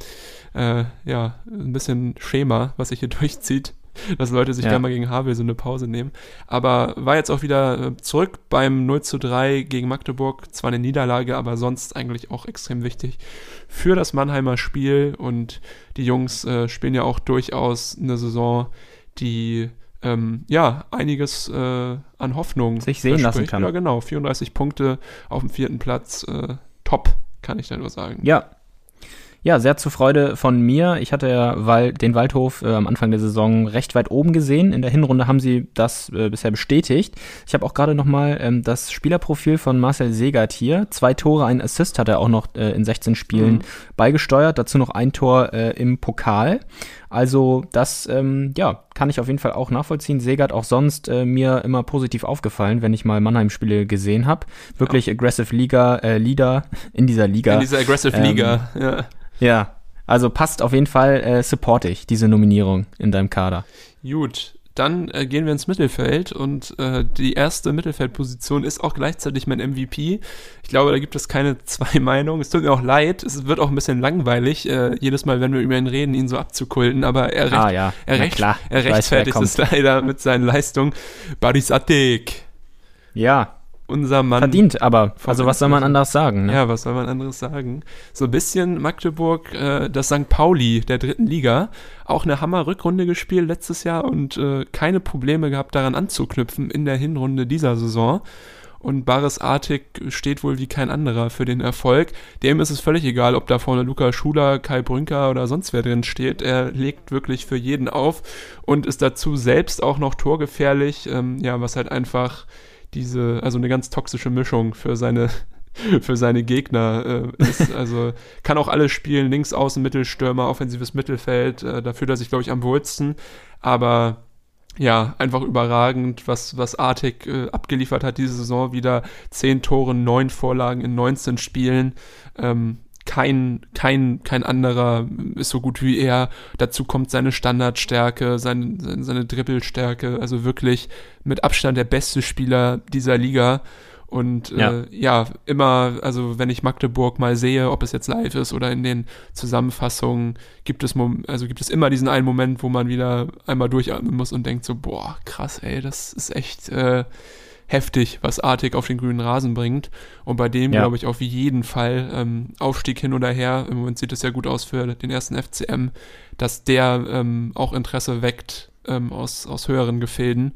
Äh, ja, ein bisschen Schema, was sich hier durchzieht dass Leute sich ja. gerne mal gegen Havel so eine Pause nehmen. Aber war jetzt auch wieder äh, zurück beim 0 zu 3 gegen Magdeburg. Zwar eine Niederlage, aber sonst eigentlich auch extrem wichtig für das Mannheimer Spiel. Und die Jungs äh, spielen ja auch durchaus eine Saison, die ähm, ja, einiges äh, an Hoffnung
sich sehen lassen kann.
Ja, genau. 34 Punkte auf dem vierten Platz. Äh, top, kann ich da nur sagen.
Ja, ja, sehr zur Freude von mir. Ich hatte ja den Waldhof äh, am Anfang der Saison recht weit oben gesehen. In der Hinrunde haben sie das äh, bisher bestätigt. Ich habe auch gerade nochmal ähm, das Spielerprofil von Marcel Segert hier. Zwei Tore, ein Assist hat er auch noch äh, in 16 Spielen mhm. beigesteuert. Dazu noch ein Tor äh, im Pokal. Also das, ähm, ja, kann ich auf jeden Fall auch nachvollziehen. Segert auch sonst äh, mir immer positiv aufgefallen, wenn ich mal Mannheim-Spiele gesehen habe. Wirklich ja. aggressive Liga, äh, Leader in dieser Liga.
In dieser aggressive ähm, Liga, ja.
Ja, also passt auf jeden Fall, äh, support ich diese Nominierung in deinem Kader.
Gut, dann äh, gehen wir ins Mittelfeld und äh, die erste Mittelfeldposition ist auch gleichzeitig mein MVP. Ich glaube, da gibt es keine zwei Meinungen. Es tut mir auch leid, es wird auch ein bisschen langweilig, äh, jedes Mal, wenn wir über ihn reden, ihn so abzukulten, aber er, recht,
ah, ja.
er, recht, er rechtfertigt weiß, es leider mit seinen Leistungen. Baris Attek.
Ja,
unser Mann.
Verdient, aber. Also, was soll man anders sagen?
Ne? Ja, was soll man anderes sagen? So ein bisschen Magdeburg, äh, das St. Pauli der dritten Liga. Auch eine Hammer-Rückrunde gespielt letztes Jahr und äh, keine Probleme gehabt, daran anzuknüpfen in der Hinrunde dieser Saison. Und Baris Artig steht wohl wie kein anderer für den Erfolg. Dem ist es völlig egal, ob da vorne Luca Schuler, Kai Brünker oder sonst wer drin steht. Er legt wirklich für jeden auf und ist dazu selbst auch noch torgefährlich. Ähm, ja, was halt einfach diese, also eine ganz toxische Mischung für seine für seine Gegner äh, ist. Also kann auch alles spielen, links außen, Mittelstürmer, offensives Mittelfeld. Äh, da fühlt er sich, glaube ich, am wohlsten. Aber ja, einfach überragend, was, was Artig äh, abgeliefert hat diese Saison. Wieder zehn Tore, neun Vorlagen in 19 Spielen. Ähm, kein, kein, kein anderer ist so gut wie er. Dazu kommt seine Standardstärke, seine, seine, seine Dribbelstärke. Also wirklich mit Abstand der beste Spieler dieser Liga. Und ja. Äh, ja, immer, also wenn ich Magdeburg mal sehe, ob es jetzt live ist oder in den Zusammenfassungen, gibt es, also gibt es immer diesen einen Moment, wo man wieder einmal durchatmen muss und denkt so, boah, krass, ey, das ist echt äh, heftig, was Artig auf den grünen Rasen bringt. Und bei dem ja. glaube ich auf jeden Fall ähm, Aufstieg hin oder her. Im Moment sieht es ja gut aus für den ersten FCM, dass der ähm, auch Interesse weckt ähm, aus, aus höheren Gefilden.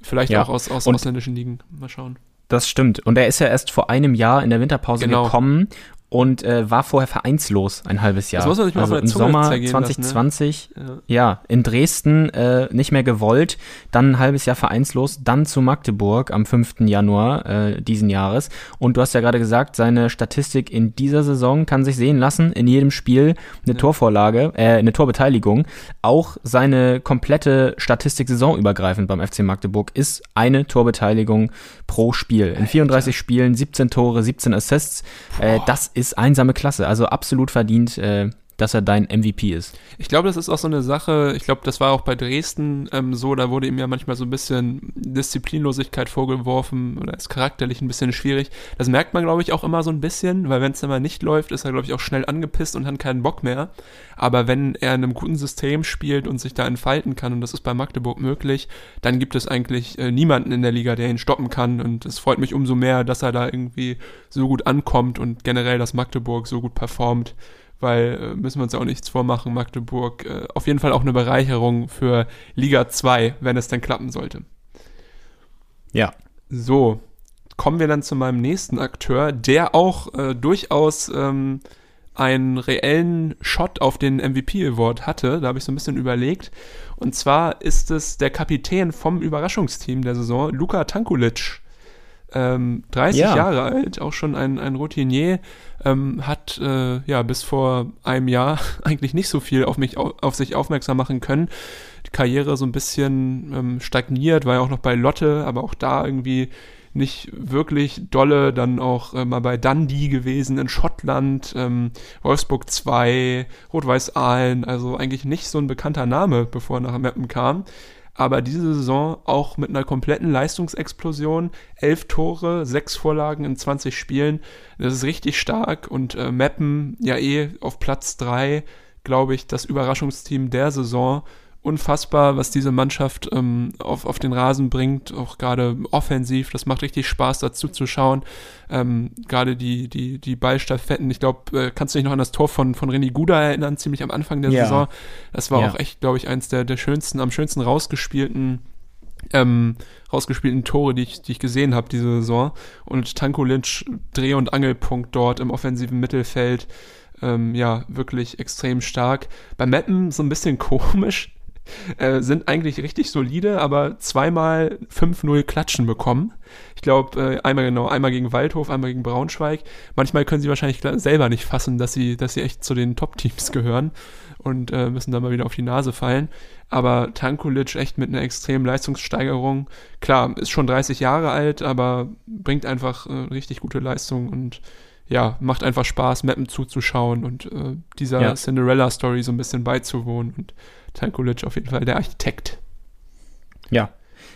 Vielleicht ja. auch aus, aus ausländischen Ligen. Mal schauen.
Das stimmt. Und er ist ja erst vor einem Jahr in der Winterpause genau. gekommen und äh, war vorher vereinslos ein halbes Jahr. Das muss man sich mal also im Sommer 2020, lassen, ne? ja. ja. in Dresden äh, nicht mehr gewollt, dann ein halbes Jahr vereinslos, dann zu Magdeburg am 5. Januar äh, diesen Jahres. Und du hast ja gerade gesagt, seine Statistik in dieser Saison kann sich sehen lassen, in jedem Spiel eine ja. Torvorlage, äh, eine Torbeteiligung. Auch seine komplette Statistik saisonübergreifend beim FC Magdeburg ist eine Torbeteiligung pro Spiel. In 34 Spielen 17 Tore, 17 Assists. Äh, das ist ist einsame Klasse. Also absolut verdient, äh, dass er dein MVP ist.
Ich glaube, das ist auch so eine Sache, ich glaube, das war auch bei Dresden ähm, so, da wurde ihm ja manchmal so ein bisschen Disziplinlosigkeit vorgeworfen oder ist charakterlich ein bisschen schwierig. Das merkt man, glaube ich, auch immer so ein bisschen, weil wenn es mal nicht läuft, ist er, glaube ich, auch schnell angepisst und hat keinen Bock mehr. Aber wenn er in einem guten System spielt und sich da entfalten kann, und das ist bei Magdeburg möglich, dann gibt es eigentlich äh, niemanden in der Liga, der ihn stoppen kann. Und es freut mich umso mehr, dass er da irgendwie so gut ankommt und generell, dass Magdeburg so gut performt weil äh, müssen wir uns auch nichts vormachen, Magdeburg äh, auf jeden Fall auch eine Bereicherung für Liga 2, wenn es denn klappen sollte.
Ja.
So, kommen wir dann zu meinem nächsten Akteur, der auch äh, durchaus ähm, einen reellen Shot auf den MVP Award hatte. Da habe ich so ein bisschen überlegt. Und zwar ist es der Kapitän vom Überraschungsteam der Saison, Luka Tankulic ähm, 30 ja. Jahre alt, auch schon ein, ein Routinier, ähm, hat äh, ja bis vor einem Jahr eigentlich nicht so viel auf mich auf, auf sich aufmerksam machen können. Die Karriere so ein bisschen ähm, stagniert, war ja auch noch bei Lotte, aber auch da irgendwie nicht wirklich dolle, dann auch äh, mal bei Dundee gewesen in Schottland, ähm, Wolfsburg 2, Rot-Weiß Aalen, also eigentlich nicht so ein bekannter Name, bevor er nach Meppen kam aber diese Saison auch mit einer kompletten Leistungsexplosion. Elf Tore, sechs Vorlagen in 20 Spielen. Das ist richtig stark und äh, Meppen ja eh auf Platz drei, glaube ich, das Überraschungsteam der Saison unfassbar, was diese Mannschaft ähm, auf, auf den Rasen bringt, auch gerade offensiv. Das macht richtig Spaß, dazu zu schauen. Ähm, gerade die, die, die Ballstaffetten. Ich glaube, äh, kannst du dich noch an das Tor von, von René Guda erinnern, ziemlich am Anfang der ja. Saison. Das war ja. auch echt, glaube ich, eins der, der schönsten, am schönsten rausgespielten ähm, rausgespielten Tore, die ich, die ich gesehen habe diese Saison. Und Tanko Lynch, Dreh- und Angelpunkt dort im offensiven Mittelfeld. Ähm, ja, wirklich extrem stark. Bei Mappen so ein bisschen komisch. Äh, sind eigentlich richtig solide, aber zweimal 5-0 Klatschen bekommen. Ich glaube, äh, einmal genau, einmal gegen Waldhof, einmal gegen Braunschweig. Manchmal können sie wahrscheinlich selber nicht fassen, dass sie, dass sie echt zu den Top-Teams gehören und äh, müssen dann mal wieder auf die Nase fallen. Aber Tankulic echt mit einer extremen Leistungssteigerung. Klar, ist schon 30 Jahre alt, aber bringt einfach äh, richtig gute Leistung und ja, macht einfach Spaß, Mappen zuzuschauen und äh, dieser ja. Cinderella-Story so ein bisschen beizuwohnen. Und Tankulic auf jeden Fall der Architekt.
Ja.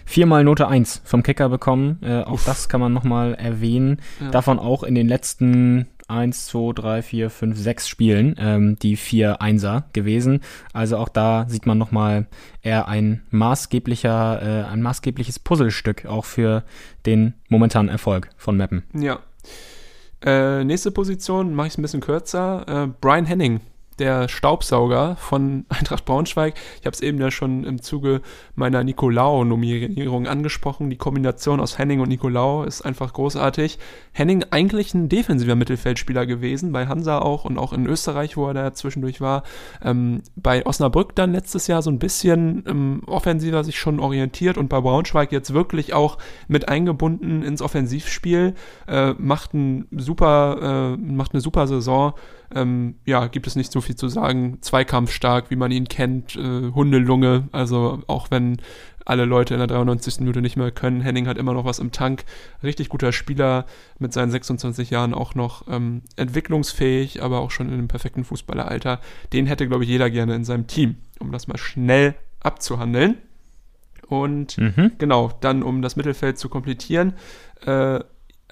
Viermal Note 1 vom Kicker bekommen. Äh, auch Uff. das kann man nochmal erwähnen. Ja. Davon auch in den letzten 1, 2, 3, 4, 5, 6 Spielen ähm, die vier Einser gewesen. Also auch da sieht man nochmal eher ein maßgeblicher, äh, ein maßgebliches Puzzlestück auch für den momentanen Erfolg von Mappen.
Ja. Äh, nächste Position mache ich es ein bisschen kürzer. Äh, Brian Henning der Staubsauger von Eintracht Braunschweig. Ich habe es eben ja schon im Zuge meiner Nicolao-Nominierung angesprochen. Die Kombination aus Henning und Nicolao ist einfach großartig. Henning eigentlich ein defensiver Mittelfeldspieler gewesen, bei Hansa auch und auch in Österreich, wo er da zwischendurch war. Ähm, bei Osnabrück dann letztes Jahr so ein bisschen ähm, offensiver sich schon orientiert und bei Braunschweig jetzt wirklich auch mit eingebunden ins Offensivspiel. Äh, macht, ein super, äh, macht eine super Saison ähm, ja, gibt es nicht so viel zu sagen. Zweikampfstark, wie man ihn kennt, äh, Hundelunge, also auch wenn alle Leute in der 93. Minute nicht mehr können. Henning hat immer noch was im Tank. Richtig guter Spieler, mit seinen 26 Jahren auch noch ähm, entwicklungsfähig, aber auch schon in einem perfekten Fußballeralter. Den hätte, glaube ich, jeder gerne in seinem Team, um das mal schnell abzuhandeln. Und mhm. genau, dann um das Mittelfeld zu komplettieren, äh,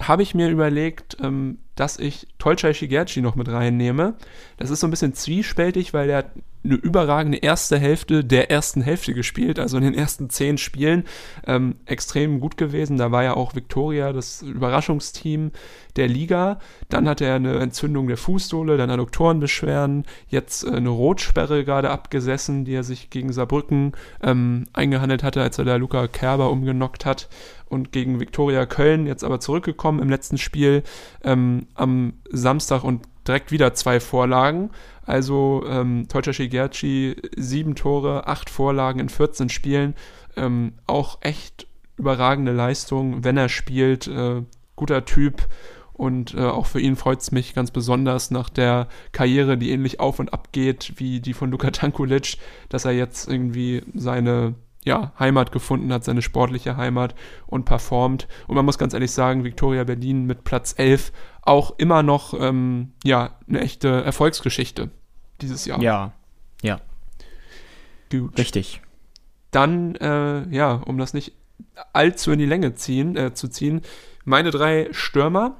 habe ich mir überlegt, ähm, dass ich Tolchai Shigerchi noch mit reinnehme. Das ist so ein bisschen zwiespältig, weil der eine überragende erste Hälfte der ersten Hälfte gespielt, also in den ersten zehn Spielen ähm, extrem gut gewesen. Da war ja auch Victoria das Überraschungsteam der Liga. Dann hatte er eine Entzündung der Fußsohle, dann Adduktorenbeschwerden, jetzt äh, eine Rotsperre gerade abgesessen, die er sich gegen Saarbrücken ähm, eingehandelt hatte, als er da Luca Kerber umgenockt hat und gegen Viktoria Köln jetzt aber zurückgekommen im letzten Spiel ähm, am Samstag und direkt wieder zwei Vorlagen. Also ähm, Teutscher Shigerchi, sieben Tore, acht Vorlagen in 14 Spielen. Ähm, auch echt überragende Leistung, wenn er spielt. Äh, guter Typ. Und äh, auch für ihn freut es mich ganz besonders nach der Karriere, die ähnlich auf und ab geht wie die von Luka Tankulic, dass er jetzt irgendwie seine ja, Heimat gefunden hat, seine sportliche Heimat und performt. Und man muss ganz ehrlich sagen, Victoria Berlin mit Platz 11 auch immer noch ähm, ja, eine echte Erfolgsgeschichte dieses Jahr.
Ja, ja. Gut. Richtig.
Dann, äh, ja, um das nicht allzu in die Länge ziehen, äh, zu ziehen, meine drei Stürmer.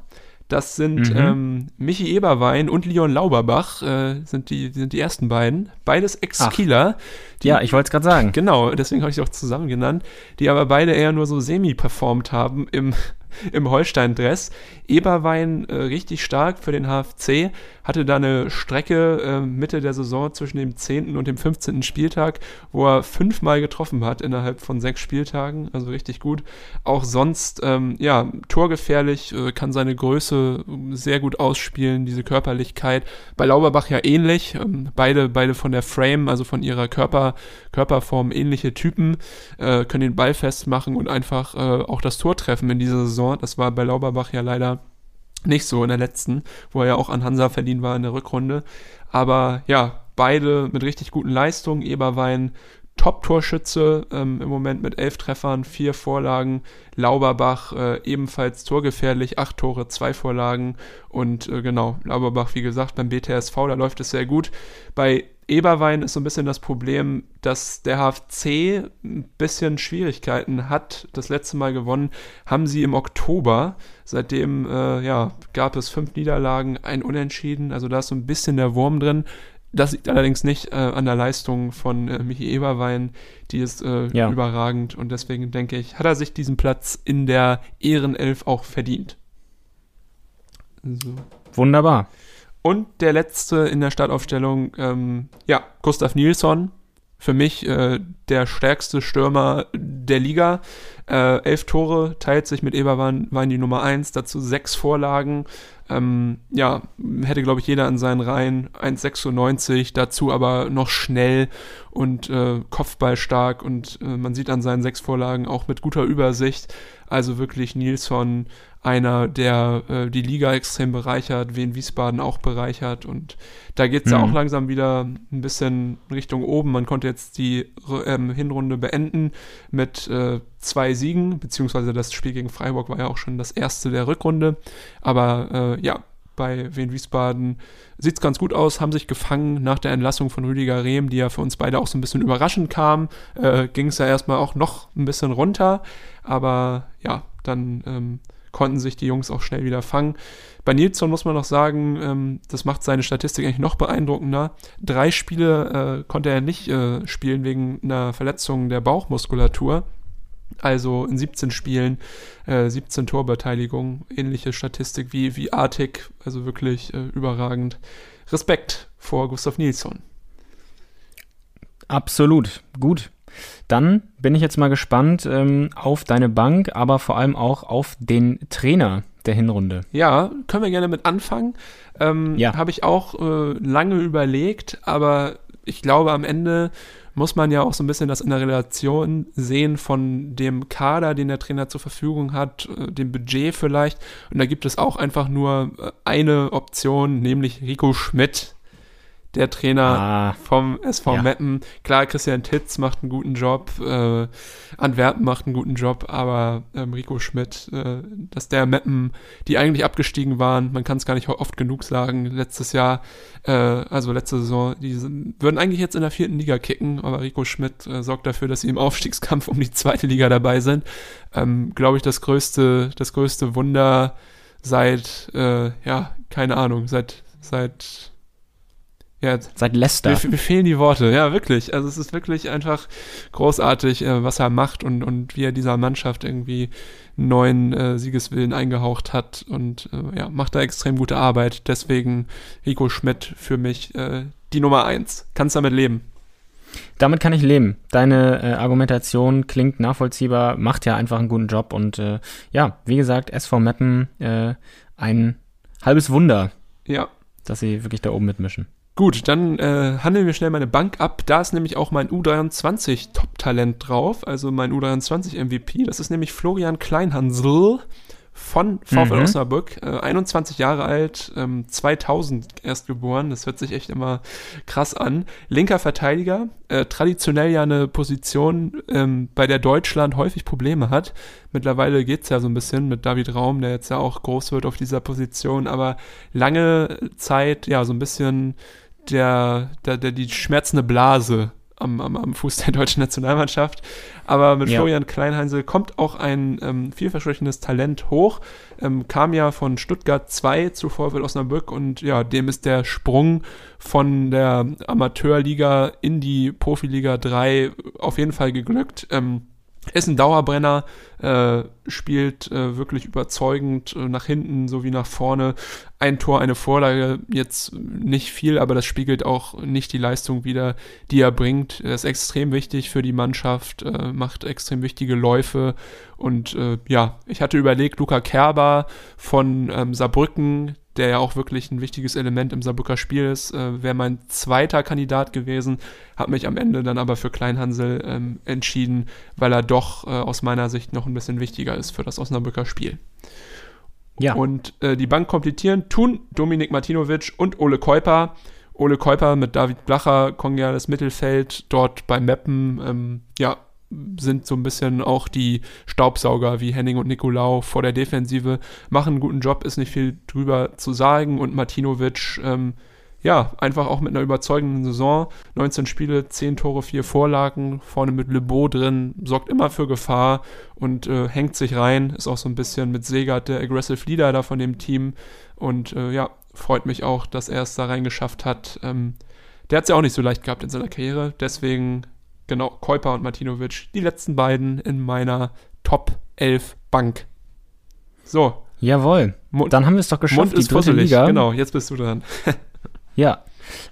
Das sind mhm. ähm, Michi Eberwein und Leon Lauberbach, äh, sind, die, sind die ersten beiden. Beides Ex-Kieler.
Ja, ich wollte es gerade sagen.
Genau, deswegen habe ich sie auch zusammen genannt. Die aber beide eher nur so semi-performt haben im im Holstein-Dress. Eberwein äh, richtig stark für den HFC, hatte da eine Strecke äh, Mitte der Saison zwischen dem 10. und dem 15. Spieltag, wo er fünfmal getroffen hat innerhalb von sechs Spieltagen, also richtig gut. Auch sonst, ähm, ja, torgefährlich, äh, kann seine Größe sehr gut ausspielen, diese Körperlichkeit. Bei Lauberbach ja ähnlich, ähm, beide, beide von der Frame, also von ihrer Körper, Körperform ähnliche Typen, äh, können den Ball festmachen und einfach äh, auch das Tor treffen in dieser Saison Saison. Das war bei Lauberbach ja leider nicht so in der letzten, wo er ja auch an Hansa verliehen war in der Rückrunde. Aber ja, beide mit richtig guten Leistungen. Eberwein Top-Torschütze ähm, im Moment mit elf Treffern, vier Vorlagen. Lauberbach äh, ebenfalls torgefährlich, acht Tore, zwei Vorlagen. Und äh, genau, Lauberbach, wie gesagt, beim BTSV, da läuft es sehr gut. Bei Eberwein ist so ein bisschen das Problem, dass der HFC ein bisschen Schwierigkeiten hat. Das letzte Mal gewonnen haben sie im Oktober. Seitdem äh, ja, gab es fünf Niederlagen, ein Unentschieden. Also da ist so ein bisschen der Wurm drin. Das liegt allerdings nicht äh, an der Leistung von äh, Michi Eberwein. Die ist äh, ja. überragend und deswegen denke ich, hat er sich diesen Platz in der Ehrenelf auch verdient.
So. Wunderbar.
Und der letzte in der Startaufstellung, ähm, ja, Gustav Nilsson. Für mich äh, der stärkste Stürmer der Liga. Äh, elf Tore, teilt sich mit Eberwein Wein die Nummer eins, dazu sechs Vorlagen. Ähm, ja, hätte, glaube ich, jeder an seinen Reihen 1,96, dazu aber noch schnell und äh, Kopfballstark und äh, man sieht an seinen sechs Vorlagen auch mit guter Übersicht. Also wirklich Nilsson einer, der äh, die Liga extrem bereichert, Wien Wiesbaden auch bereichert. Und da geht es mhm. ja auch langsam wieder ein bisschen Richtung oben. Man konnte jetzt die ähm, Hinrunde beenden mit äh, zwei Siegen, beziehungsweise das Spiel gegen Freiburg war ja auch schon das erste der Rückrunde. Aber äh, ja, bei Wien Wiesbaden sieht es ganz gut aus, haben sich gefangen nach der Entlassung von Rüdiger Rehm, die ja für uns beide auch so ein bisschen überraschend kam. Äh, Ging es ja erstmal auch noch ein bisschen runter. Aber ja, dann ähm, konnten sich die Jungs auch schnell wieder fangen. Bei Nilsson muss man noch sagen, ähm, das macht seine Statistik eigentlich noch beeindruckender. Drei Spiele äh, konnte er nicht äh, spielen wegen einer Verletzung der Bauchmuskulatur. Also in 17 Spielen, äh, 17 Torbeteiligung, ähnliche Statistik wie, wie Artig, also wirklich äh, überragend. Respekt vor Gustav Nilsson.
Absolut, gut. Dann bin ich jetzt mal gespannt ähm, auf deine Bank, aber vor allem auch auf den Trainer der Hinrunde.
Ja, können wir gerne mit anfangen. Ähm, ja. Habe ich auch äh, lange überlegt, aber ich glaube, am Ende muss man ja auch so ein bisschen das in der Relation sehen von dem Kader, den der Trainer zur Verfügung hat, äh, dem Budget vielleicht. Und da gibt es auch einfach nur äh, eine Option, nämlich Rico Schmidt, der Trainer ah, vom SV ja. Meppen. Klar, Christian Titz macht einen guten Job, äh, Antwerpen macht einen guten Job, aber ähm, Rico Schmidt, äh, dass der Meppen, die eigentlich abgestiegen waren, man kann es gar nicht oft genug sagen, letztes Jahr, äh, also letzte Saison, die sind, würden eigentlich jetzt in der vierten Liga kicken, aber Rico Schmidt äh, sorgt dafür, dass sie im Aufstiegskampf um die zweite Liga dabei sind. Ähm, Glaube ich, das größte, das größte Wunder seit, äh, ja, keine Ahnung, seit, seit
ja, Seit Leicester.
Mir, mir, fehlen die Worte, ja, wirklich. Also es ist wirklich einfach großartig, äh, was er macht und, und wie er dieser Mannschaft irgendwie einen neuen äh, Siegeswillen eingehaucht hat und äh, ja, macht da extrem gute Arbeit. Deswegen Rico Schmidt für mich äh, die Nummer eins. Kannst damit leben.
Damit kann ich leben. Deine äh, Argumentation klingt nachvollziehbar, macht ja einfach einen guten Job und äh, ja, wie gesagt, SV Meppen ein halbes Wunder.
Ja,
dass sie wirklich da oben mitmischen.
Gut, dann äh, handeln wir schnell meine Bank ab. Da ist nämlich auch mein U23 Top-Talent drauf, also mein U23 MVP. Das ist nämlich Florian Kleinhansel von VfL mhm. Osnabrück, äh, 21 Jahre alt, ähm, 2000 erst geboren, das hört sich echt immer krass an. Linker Verteidiger, äh, traditionell ja eine Position, ähm, bei der Deutschland häufig Probleme hat. Mittlerweile geht's ja so ein bisschen mit David Raum, der jetzt ja auch groß wird auf dieser Position, aber lange Zeit ja so ein bisschen der, der, der die schmerzende Blase am, am, am Fuß der deutschen Nationalmannschaft. Aber mit ja. Florian Kleinheinsel kommt auch ein ähm, vielversprechendes Talent hoch. Ähm, kam ja von Stuttgart 2 zu VfL Osnabrück und ja, dem ist der Sprung von der Amateurliga in die Profiliga 3 auf jeden Fall geglückt. Ähm, ist ein Dauerbrenner, äh, spielt äh, wirklich überzeugend äh, nach hinten sowie nach vorne. Ein Tor, eine Vorlage, jetzt nicht viel, aber das spiegelt auch nicht die Leistung wider, die er bringt. Er ist extrem wichtig für die Mannschaft, äh, macht extrem wichtige Läufe und äh, ja, ich hatte überlegt, Luca Kerber von ähm, Saarbrücken, der ja auch wirklich ein wichtiges Element im Saarbrücker Spiel ist, äh, wäre mein zweiter Kandidat gewesen, habe mich am Ende dann aber für Kleinhansel ähm, entschieden, weil er doch äh, aus meiner Sicht noch ein bisschen wichtiger ist für das Osnabrücker Spiel. Ja. Und äh, die Bank komplettieren tun Dominik Martinovic und Ole Keuper. Ole Keuper mit David Blacher, kongeniales Mittelfeld, dort bei Meppen, ähm, ja, sind so ein bisschen auch die Staubsauger wie Henning und Nicolau vor der Defensive, machen einen guten Job, ist nicht viel drüber zu sagen. Und Martinovic, ähm, ja, einfach auch mit einer überzeugenden Saison, 19 Spiele, 10 Tore, 4 Vorlagen, vorne mit Lebeau drin, sorgt immer für Gefahr und äh, hängt sich rein, ist auch so ein bisschen mit Segert der Aggressive Leader da von dem Team. Und äh, ja, freut mich auch, dass er es da reingeschafft hat. Ähm, der hat es ja auch nicht so leicht gehabt in seiner Karriere, deswegen Genau, Käuper und Martinovic, die letzten beiden in meiner Top 11 Bank. So.
Jawohl. Mund, Dann haben wir es doch geschafft, Mund
die ist dritte Liga. Genau, jetzt bist du dran.
ja,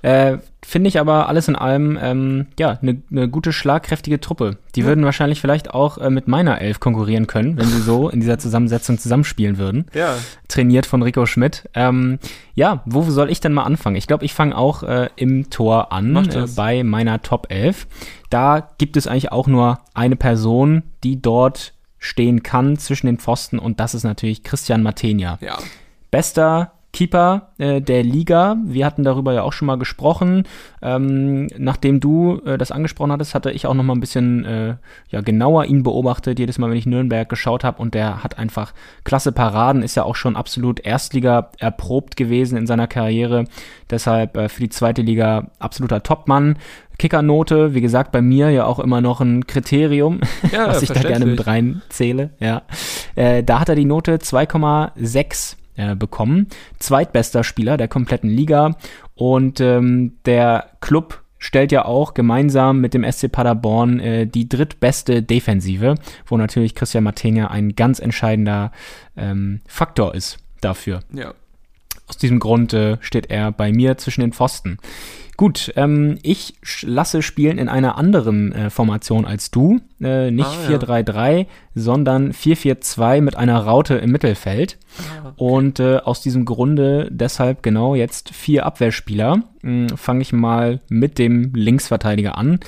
äh, Finde ich aber alles in allem, ähm, ja, eine ne gute, schlagkräftige Truppe. Die ja. würden wahrscheinlich vielleicht auch äh, mit meiner Elf konkurrieren können, wenn sie so in dieser Zusammensetzung zusammenspielen würden.
Ja.
Trainiert von Rico Schmidt. Ähm, ja, wo soll ich denn mal anfangen? Ich glaube, ich fange auch äh, im Tor an, äh, bei meiner Top 11. Da gibt es eigentlich auch nur eine Person, die dort stehen kann zwischen den Pfosten und das ist natürlich Christian Matenia.
Ja.
Bester Keeper äh, der Liga. Wir hatten darüber ja auch schon mal gesprochen. Ähm, nachdem du äh, das angesprochen hattest, hatte ich auch noch mal ein bisschen äh, ja, genauer ihn beobachtet, jedes Mal, wenn ich Nürnberg geschaut habe. Und der hat einfach klasse Paraden, ist ja auch schon absolut Erstliga erprobt gewesen in seiner Karriere. Deshalb äh, für die zweite Liga absoluter Topmann. Kickernote, wie gesagt, bei mir ja auch immer noch ein Kriterium, ja, was ich da gerne mit reinzähle. Ja. Äh, da hat er die Note 2,6 äh, bekommen. Zweitbester Spieler der kompletten Liga und ähm, der Club stellt ja auch gemeinsam mit dem SC Paderborn äh, die drittbeste Defensive, wo natürlich Christian Martenia ein ganz entscheidender ähm, Faktor ist dafür.
Ja.
Aus diesem Grund äh, steht er bei mir zwischen den Pfosten. Gut, ähm, ich lasse spielen in einer anderen äh, Formation als du. Äh, nicht ah, 4-3-3, ja. sondern 4-4-2 mit einer Raute im Mittelfeld. Ah, okay. Und äh, aus diesem Grunde deshalb genau jetzt vier Abwehrspieler. Hm, Fange ich mal mit dem Linksverteidiger an.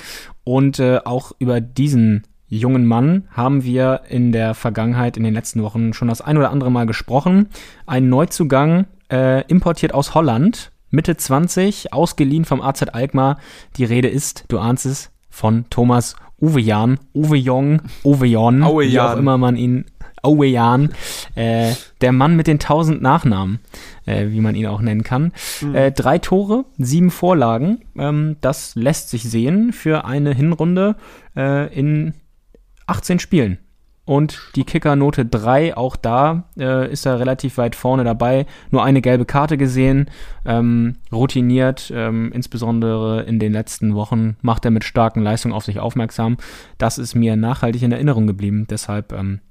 Und äh, auch über diesen jungen Mann haben wir in der Vergangenheit, in den letzten Wochen schon das ein oder andere Mal gesprochen. Ein Neuzugang, äh, importiert aus Holland Mitte 20, ausgeliehen vom AZ Alkmaar. Die Rede ist, du ahnst es, von Thomas Uwe Jan, Uwe Jong, Uwe Jon, wie auch immer man ihn, Uwe Jan, äh, der Mann mit den tausend Nachnamen, äh, wie man ihn auch nennen kann. Mhm. Äh, drei Tore, sieben Vorlagen, ähm, das lässt sich sehen für eine Hinrunde äh, in 18 Spielen. Und die Kicker-Note 3, auch da äh, ist er relativ weit vorne dabei. Nur eine gelbe Karte gesehen, ähm, routiniert, ähm, insbesondere in den letzten Wochen macht er mit starken Leistungen auf sich aufmerksam. Das ist mir nachhaltig in Erinnerung geblieben. Deshalb ähm,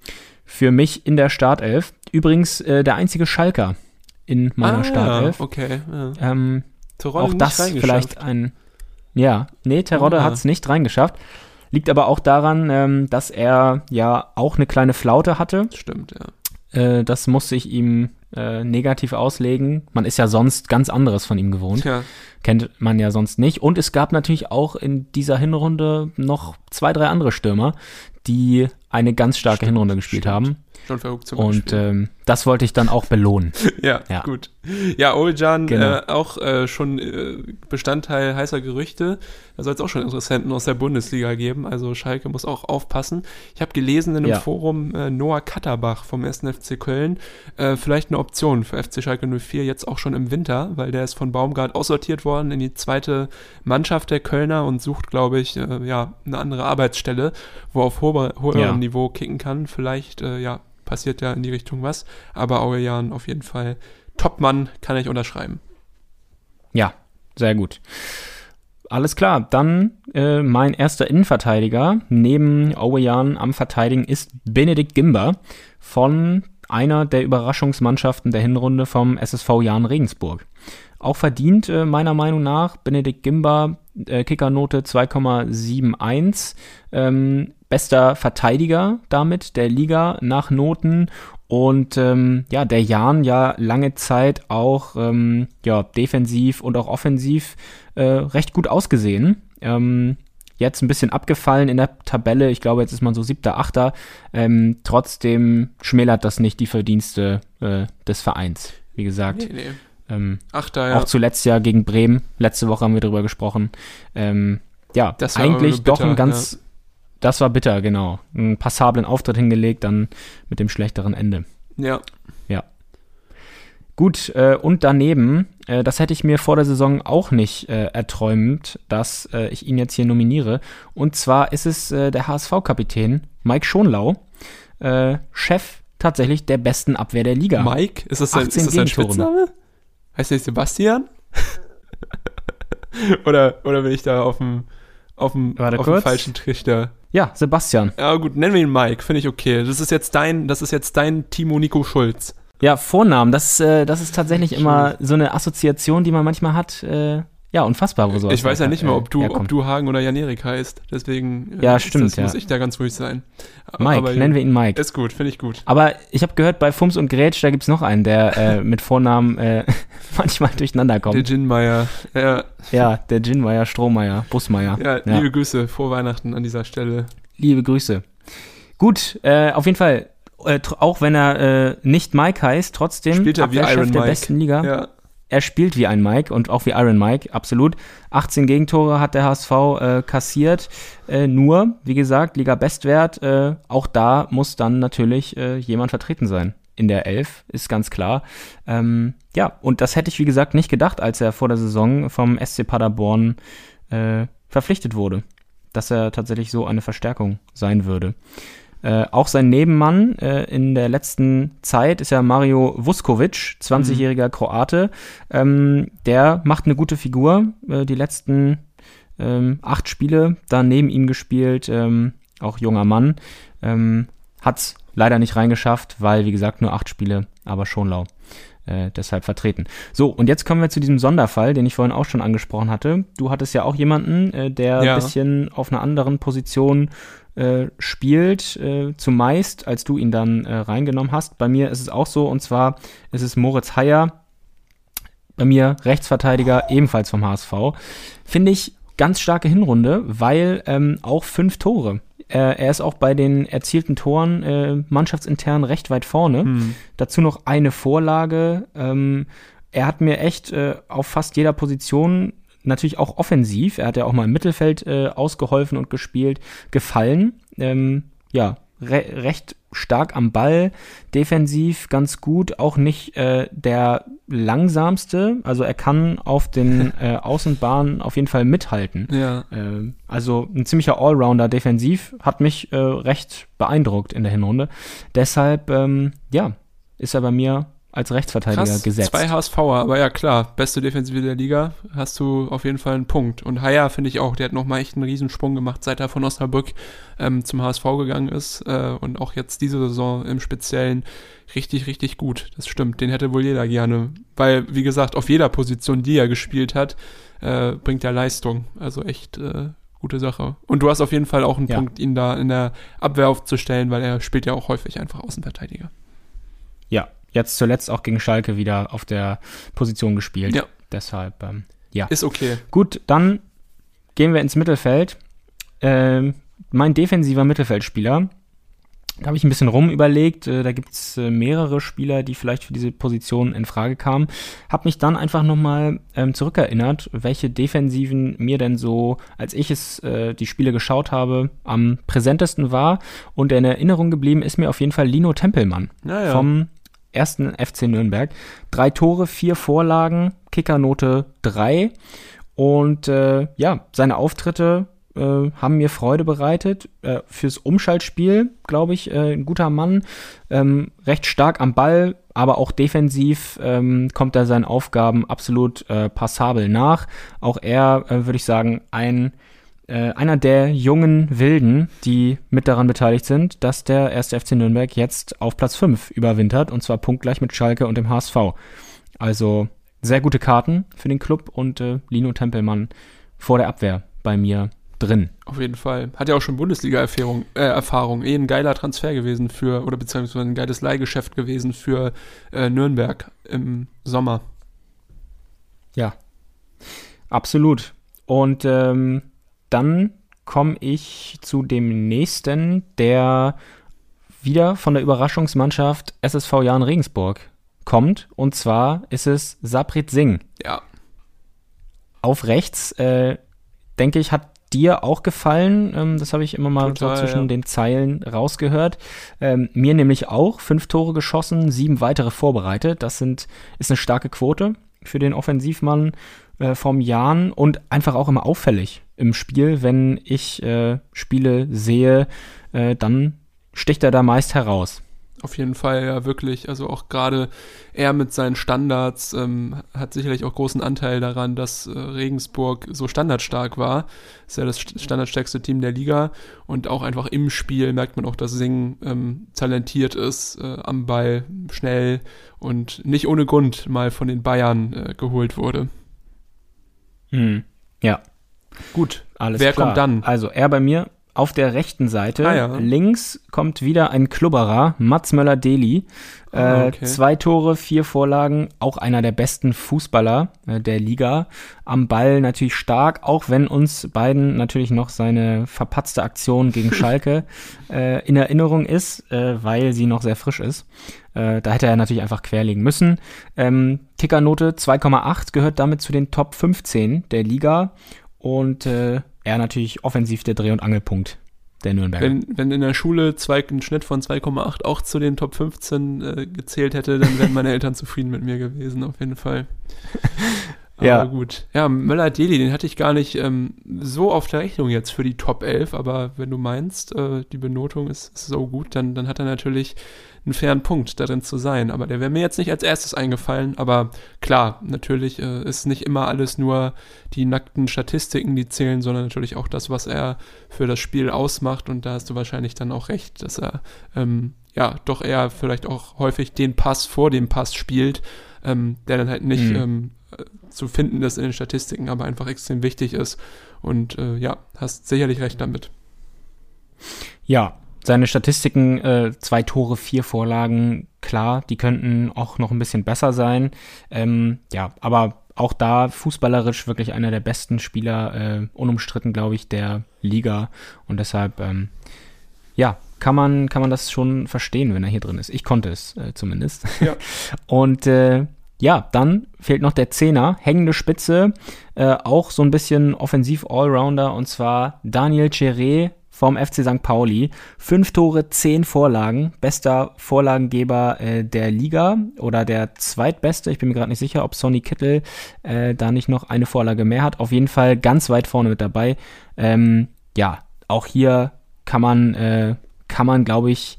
für mich in der Startelf. Übrigens äh, der einzige Schalker in meiner ah, Startelf.
Okay. Ja.
Ähm, auch das vielleicht ein. Ja, nee, Terodde hat es nicht reingeschafft. Liegt aber auch daran, ähm, dass er ja auch eine kleine Flaute hatte.
Stimmt, ja.
Äh, das musste ich ihm äh, negativ auslegen. Man ist ja sonst ganz anderes von ihm gewohnt. Ja. Kennt man ja sonst nicht. Und es gab natürlich auch in dieser Hinrunde noch zwei, drei andere Stürmer, die eine ganz starke stimmt, Hinrunde gespielt stimmt. haben. John Verhoek zum Und ähm, das wollte ich dann auch belohnen.
ja, ja, gut. Ja, Oljan genau. äh, auch äh, schon äh, Bestandteil heißer Gerüchte. Da soll es auch schon Interessenten aus der Bundesliga geben. Also Schalke muss auch aufpassen. Ich habe gelesen in einem ja. Forum äh, Noah Katterbach vom 1. FC Köln. Äh, vielleicht eine Option für FC Schalke 04 jetzt auch schon im Winter, weil der ist von Baumgart aussortiert worden in die zweite Mannschaft der Kölner und sucht, glaube ich, äh, ja, eine andere Arbeitsstelle, wo er auf hoherem ja. Niveau kicken kann. Vielleicht, ja, passiert ja in die Richtung was. Aber Aurelian auf jeden Fall Topmann, kann ich unterschreiben.
Ja, sehr gut. Alles klar, dann äh, mein erster Innenverteidiger neben Aurelian am Verteidigen ist Benedikt Gimber von einer der Überraschungsmannschaften der Hinrunde vom SSV Jahn Regensburg. Auch verdient äh, meiner Meinung nach Benedikt Gimba äh, Kickernote 2,71. Ähm, bester Verteidiger damit der Liga nach Noten und ähm, ja, der Jan ja lange Zeit auch ähm, ja, defensiv und auch offensiv äh, recht gut ausgesehen. Ähm, jetzt ein bisschen abgefallen in der Tabelle. Ich glaube, jetzt ist man so siebter, achter. Ähm, trotzdem schmälert das nicht die Verdienste äh, des Vereins. Wie gesagt. Nee, nee. Ähm, Achter, ja. Auch zuletzt ja gegen Bremen. Letzte Woche haben wir darüber gesprochen. Ähm, ja, das eigentlich bitter, doch ein ganz, ja. Das war bitter, genau. Einen passablen Auftritt hingelegt, dann mit dem schlechteren Ende.
Ja.
Ja. Gut, äh, und daneben, äh, das hätte ich mir vor der Saison auch nicht äh, erträumt, dass äh, ich ihn jetzt hier nominiere. Und zwar ist es äh, der HSV-Kapitän Mike Schonlau, äh, Chef tatsächlich der besten Abwehr der Liga.
Mike? Ist das sein, ist das sein Spitzname? Heißt der Sebastian? oder, oder bin ich da auf dem, auf dem, auf dem falschen Trichter?
Ja, Sebastian.
Ja, gut, nennen wir ihn Mike, finde ich okay. Das ist jetzt dein, das ist jetzt dein Timo Nico Schulz.
Ja, Vornamen, das, äh, das ist tatsächlich immer so eine Assoziation, die man manchmal hat. Äh, ja, unfassbar,
wo so Ich weiß ja nicht mal, ob du, ob du Hagen oder Janerik heißt. Deswegen
äh, ja, stimmt, das,
ja. muss ich da ganz ruhig sein.
Mike, Aber, nennen wir ihn Mike.
Ist gut, finde ich gut.
Aber ich habe gehört, bei Fums und Grätsch, da gibt es noch einen, der äh, mit Vornamen äh, manchmal durcheinander kommt.
Der Ginmeier.
Ja, ja der Ginmeier, Strohmeier, Busmeier.
Ja, ja, liebe Grüße, frohe Weihnachten an dieser Stelle.
Liebe Grüße. Gut, äh, auf jeden Fall, äh, auch wenn er äh, nicht Mike heißt, trotzdem
Spielt er wie Iron
der
Mike.
besten Liga. Ja er spielt wie ein Mike und auch wie Iron Mike, absolut. 18 Gegentore hat der HSV äh, kassiert. Äh, nur, wie gesagt, Liga-Bestwert, äh, auch da muss dann natürlich äh, jemand vertreten sein. In der Elf, ist ganz klar. Ähm, ja, und das hätte ich, wie gesagt, nicht gedacht, als er vor der Saison vom SC Paderborn äh, verpflichtet wurde. Dass er tatsächlich so eine Verstärkung sein würde. Äh, auch sein Nebenmann äh, in der letzten Zeit ist ja Mario Vuskovic, 20-jähriger mhm. Kroate. Ähm, der macht eine gute Figur. Äh, die letzten ähm, acht Spiele da neben ihm gespielt. Ähm, auch junger Mann. Ähm, Hat leider nicht reingeschafft, weil, wie gesagt, nur acht Spiele, aber schon lau. Äh, deshalb vertreten. So, und jetzt kommen wir zu diesem Sonderfall, den ich vorhin auch schon angesprochen hatte. Du hattest ja auch jemanden, äh, der ja. ein bisschen auf einer anderen Position äh, spielt, äh, zumeist, als du ihn dann äh, reingenommen hast. Bei mir ist es auch so, und zwar ist es Moritz Heyer, bei mir Rechtsverteidiger, ebenfalls vom HSV. Finde ich ganz starke Hinrunde, weil ähm, auch fünf Tore. Er ist auch bei den erzielten Toren äh, mannschaftsintern recht weit vorne. Hm. Dazu noch eine Vorlage. Ähm, er hat mir echt äh, auf fast jeder Position natürlich auch offensiv, er hat ja auch mal im Mittelfeld äh, ausgeholfen und gespielt, gefallen. Ähm, ja, re recht stark am Ball, defensiv ganz gut, auch nicht äh, der langsamste, also er kann auf den äh, Außenbahnen auf jeden Fall mithalten.
Ja.
Äh, also ein ziemlicher Allrounder defensiv, hat mich äh, recht beeindruckt in der Hinrunde. Deshalb, ähm, ja, ist er bei mir als Rechtsverteidiger Krass, gesetzt.
Zwei HSVer, aber ja klar, beste Defensive der Liga, hast du auf jeden Fall einen Punkt. Und Haya finde ich auch, der hat nochmal echt einen Riesensprung gemacht, seit er von Osnabrück ähm, zum HSV gegangen ist. Äh, und auch jetzt diese Saison im Speziellen richtig, richtig gut. Das stimmt, den hätte wohl jeder gerne. Weil, wie gesagt, auf jeder Position, die er gespielt hat, äh, bringt er Leistung. Also echt äh, gute Sache. Und du hast auf jeden Fall auch einen ja. Punkt, ihn da in der Abwehr aufzustellen, weil er spielt ja auch häufig einfach Außenverteidiger.
Jetzt zuletzt auch gegen Schalke wieder auf der Position gespielt. Ja. Deshalb, ähm, ja.
Ist okay.
Gut, dann gehen wir ins Mittelfeld. Ähm, mein defensiver Mittelfeldspieler da habe ich ein bisschen rum überlegt. Äh, da gibt es äh, mehrere Spieler, die vielleicht für diese Position in Frage kamen. Habe mich dann einfach nochmal ähm, zurückerinnert, welche Defensiven mir denn so, als ich es äh, die Spiele geschaut habe, am präsentesten war. Und in Erinnerung geblieben ist mir auf jeden Fall Lino Tempelmann
naja.
vom ersten FC Nürnberg. Drei Tore, vier Vorlagen, Kickernote drei. Und äh, ja, seine Auftritte äh, haben mir Freude bereitet. Äh, fürs Umschaltspiel, glaube ich, äh, ein guter Mann. Ähm, recht stark am Ball, aber auch defensiv ähm, kommt er seinen Aufgaben absolut äh, passabel nach. Auch er, äh, würde ich sagen, ein äh, einer der jungen Wilden, die mit daran beteiligt sind, dass der erste FC Nürnberg jetzt auf Platz 5 überwintert und zwar punktgleich mit Schalke und dem HSV. Also sehr gute Karten für den Club und äh, Lino Tempelmann vor der Abwehr bei mir drin.
Auf jeden Fall. Hat ja auch schon Bundesliga-Erfahrung. Äh, Erfahrung. Eh ein geiler Transfer gewesen für, oder beziehungsweise ein geiles Leihgeschäft gewesen für äh, Nürnberg im Sommer.
Ja, absolut. Und ähm, dann komme ich zu dem nächsten, der wieder von der Überraschungsmannschaft SSV Jahn Regensburg kommt. Und zwar ist es Saprit Singh.
Ja.
Auf rechts, äh, denke ich, hat dir auch gefallen. Ähm, das habe ich immer mal Total, so zwischen ja. den Zeilen rausgehört. Ähm, mir nämlich auch. Fünf Tore geschossen, sieben weitere vorbereitet. Das sind, ist eine starke Quote für den Offensivmann äh, vom Jan und einfach auch immer auffällig im Spiel. Wenn ich äh, Spiele sehe, äh, dann sticht er da meist heraus.
Auf jeden Fall, ja, wirklich. Also auch gerade er mit seinen Standards ähm, hat sicherlich auch großen Anteil daran, dass äh, Regensburg so standardstark war. Ist ja das standardstärkste Team der Liga. Und auch einfach im Spiel merkt man auch, dass Sing ähm, talentiert ist, äh, am Ball, schnell und nicht ohne Grund mal von den Bayern äh, geholt wurde.
Hm. Ja.
Gut, alles Wer klar. kommt dann?
Also er bei mir auf der rechten Seite. Ah, ja. Links kommt wieder ein Klubberer, Mats Möller-Deli. Ah, äh, okay. zwei Tore, vier Vorlagen, auch einer der besten Fußballer äh, der Liga. Am Ball natürlich stark, auch wenn uns beiden natürlich noch seine verpatzte Aktion gegen Schalke äh, in Erinnerung ist, äh, weil sie noch sehr frisch ist. Äh, da hätte er natürlich einfach querlegen müssen. Ähm, Kickernote 2,8 gehört damit zu den Top 15 der Liga. Und äh, er natürlich offensiv der Dreh- und Angelpunkt der Nürnberger.
Wenn, wenn in der Schule zwei, ein Schnitt von 2,8 auch zu den Top 15 äh, gezählt hätte, dann wären meine Eltern zufrieden mit mir gewesen, auf jeden Fall. ja. Aber gut. Ja, Möller-Deli, den hatte ich gar nicht ähm, so auf der Rechnung jetzt für die Top 11, aber wenn du meinst, äh, die Benotung ist, ist, so gut, dann, dann hat er natürlich einen fairen Punkt darin zu sein. Aber der wäre mir jetzt nicht als erstes eingefallen. Aber klar, natürlich äh, ist nicht immer alles nur die nackten Statistiken, die zählen, sondern natürlich auch das, was er für das Spiel ausmacht. Und da hast du wahrscheinlich dann auch recht, dass er ähm, ja doch eher vielleicht auch häufig den Pass vor dem Pass spielt, ähm, der dann halt nicht mhm. ähm, zu finden ist in den Statistiken, aber einfach extrem wichtig ist. Und äh, ja, hast sicherlich recht damit.
Ja, seine Statistiken, äh, zwei Tore, vier Vorlagen, klar, die könnten auch noch ein bisschen besser sein. Ähm, ja, aber auch da fußballerisch wirklich einer der besten Spieler, äh, unumstritten, glaube ich, der Liga. Und deshalb, ähm, ja, kann man, kann man das schon verstehen, wenn er hier drin ist. Ich konnte es äh, zumindest. Ja. Und äh, ja, dann fehlt noch der Zehner, hängende Spitze, äh, auch so ein bisschen Offensiv-Allrounder und zwar Daniel Cheré vom FC St. Pauli. Fünf Tore, zehn Vorlagen. Bester Vorlagengeber äh, der Liga oder der zweitbeste. Ich bin mir gerade nicht sicher, ob Sonny Kittel äh, da nicht noch eine Vorlage mehr hat. Auf jeden Fall ganz weit vorne mit dabei. Ähm, ja, auch hier kann man, äh, kann man, glaube ich,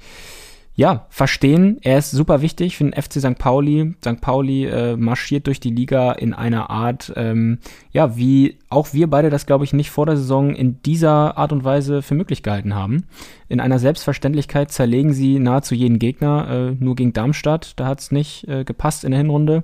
ja, verstehen. Er ist super wichtig für den FC St. Pauli. St. Pauli äh, marschiert durch die Liga in einer Art, ähm, ja, wie auch wir beide das, glaube ich, nicht vor der Saison in dieser Art und Weise für möglich gehalten haben. In einer Selbstverständlichkeit zerlegen sie nahezu jeden Gegner, äh, nur gegen Darmstadt. Da hat es nicht äh, gepasst in der Hinrunde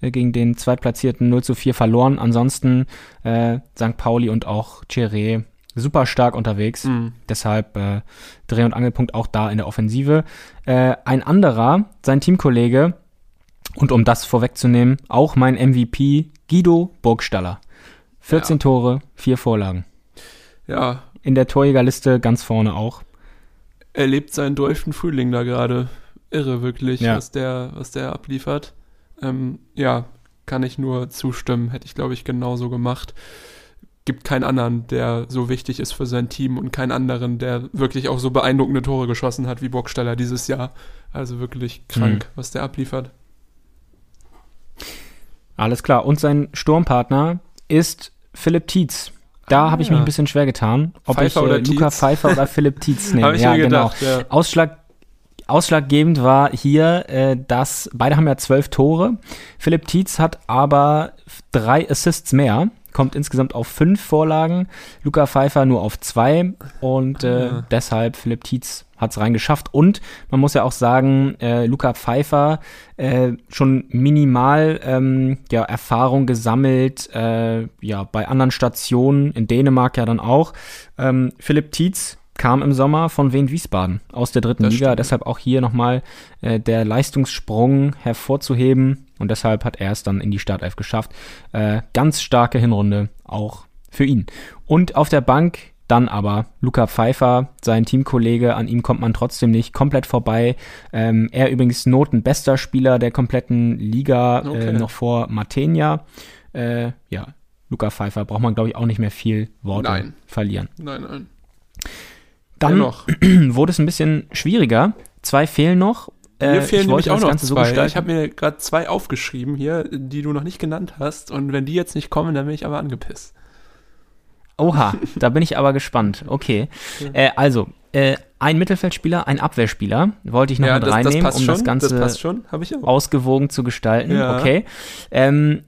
äh, gegen den Zweitplatzierten 0 zu 4 verloren. Ansonsten äh, St. Pauli und auch Cheré super stark unterwegs. Mhm. Deshalb äh, Dreh- und Angelpunkt auch da in der Offensive. Äh, ein anderer, sein Teamkollege, Und um das vorwegzunehmen, auch mein MVP Guido Burgstaller. 14 ja. Tore, 4 Vorlagen.
Ja.
In der Torjägerliste ganz vorne auch.
Er lebt seinen dolfen Frühling da gerade. Irre wirklich, ja. was, der, was der abliefert. Ähm, ja, kann ich nur zustimmen. Hätte ich, glaube ich, genauso gemacht. Gibt keinen anderen, der so wichtig ist für sein Team und keinen anderen, der wirklich auch so beeindruckende Tore geschossen hat wie Burgstaller dieses Jahr. Also wirklich krank, mhm. was der abliefert.
Alles klar. Und sein Sturmpartner ist Philipp Tietz. Da ah, habe ich ja. mich ein bisschen schwer getan, ob Pfeiffer ich äh, Luca Pfeiffer oder Philipp Tietz nehme.
ja, genau. Gedacht, ja.
Ausschlag, ausschlaggebend war hier, äh, dass beide haben ja zwölf Tore. Philipp Tietz hat aber drei Assists mehr kommt insgesamt auf fünf Vorlagen, Luca Pfeiffer nur auf zwei und äh, ja. Ah. deshalb Philipp Tietz hat es reingeschafft. Und man muss ja auch sagen, äh, Luca Pfeiffer äh, schon minimal ähm, ja, Erfahrung gesammelt, äh, ja, bei anderen Stationen, in Dänemark ja dann auch. Ähm, Philipp Tietz kam im Sommer von Wien Wiesbaden aus der dritten das Liga, stimmt. deshalb auch hier nochmal äh, der Leistungssprung hervorzuheben. Und deshalb hat er es dann in die Startelf geschafft. Äh, ganz starke Hinrunde auch für ihn. Und auf der Bank dann aber Luca Pfeiffer, sein Teamkollege, an ihm kommt man trotzdem nicht komplett vorbei. Ähm, er übrigens notenbester Spieler der kompletten Liga, äh, okay. äh, noch vor Matenia. Äh, ja, Luca Pfeiffer braucht man, glaube ich, auch nicht mehr viel Worte nein. verlieren.
Nein, nein.
Dann wurde es ein bisschen schwieriger. Zwei fehlen noch
mir fehlen nämlich auch noch zwei. So ich habe mir gerade zwei aufgeschrieben hier, die du noch nicht genannt hast. Und wenn die jetzt nicht kommen, dann bin ich aber angepisst.
Oha, da bin ich aber gespannt. Okay. Äh, also, äh, ein Mittelfeldspieler, ein Abwehrspieler wollte ich noch ja, mit das, reinnehmen, das um
schon,
das Ganze
das
ausgewogen zu gestalten.
Ja.
Okay. Ähm,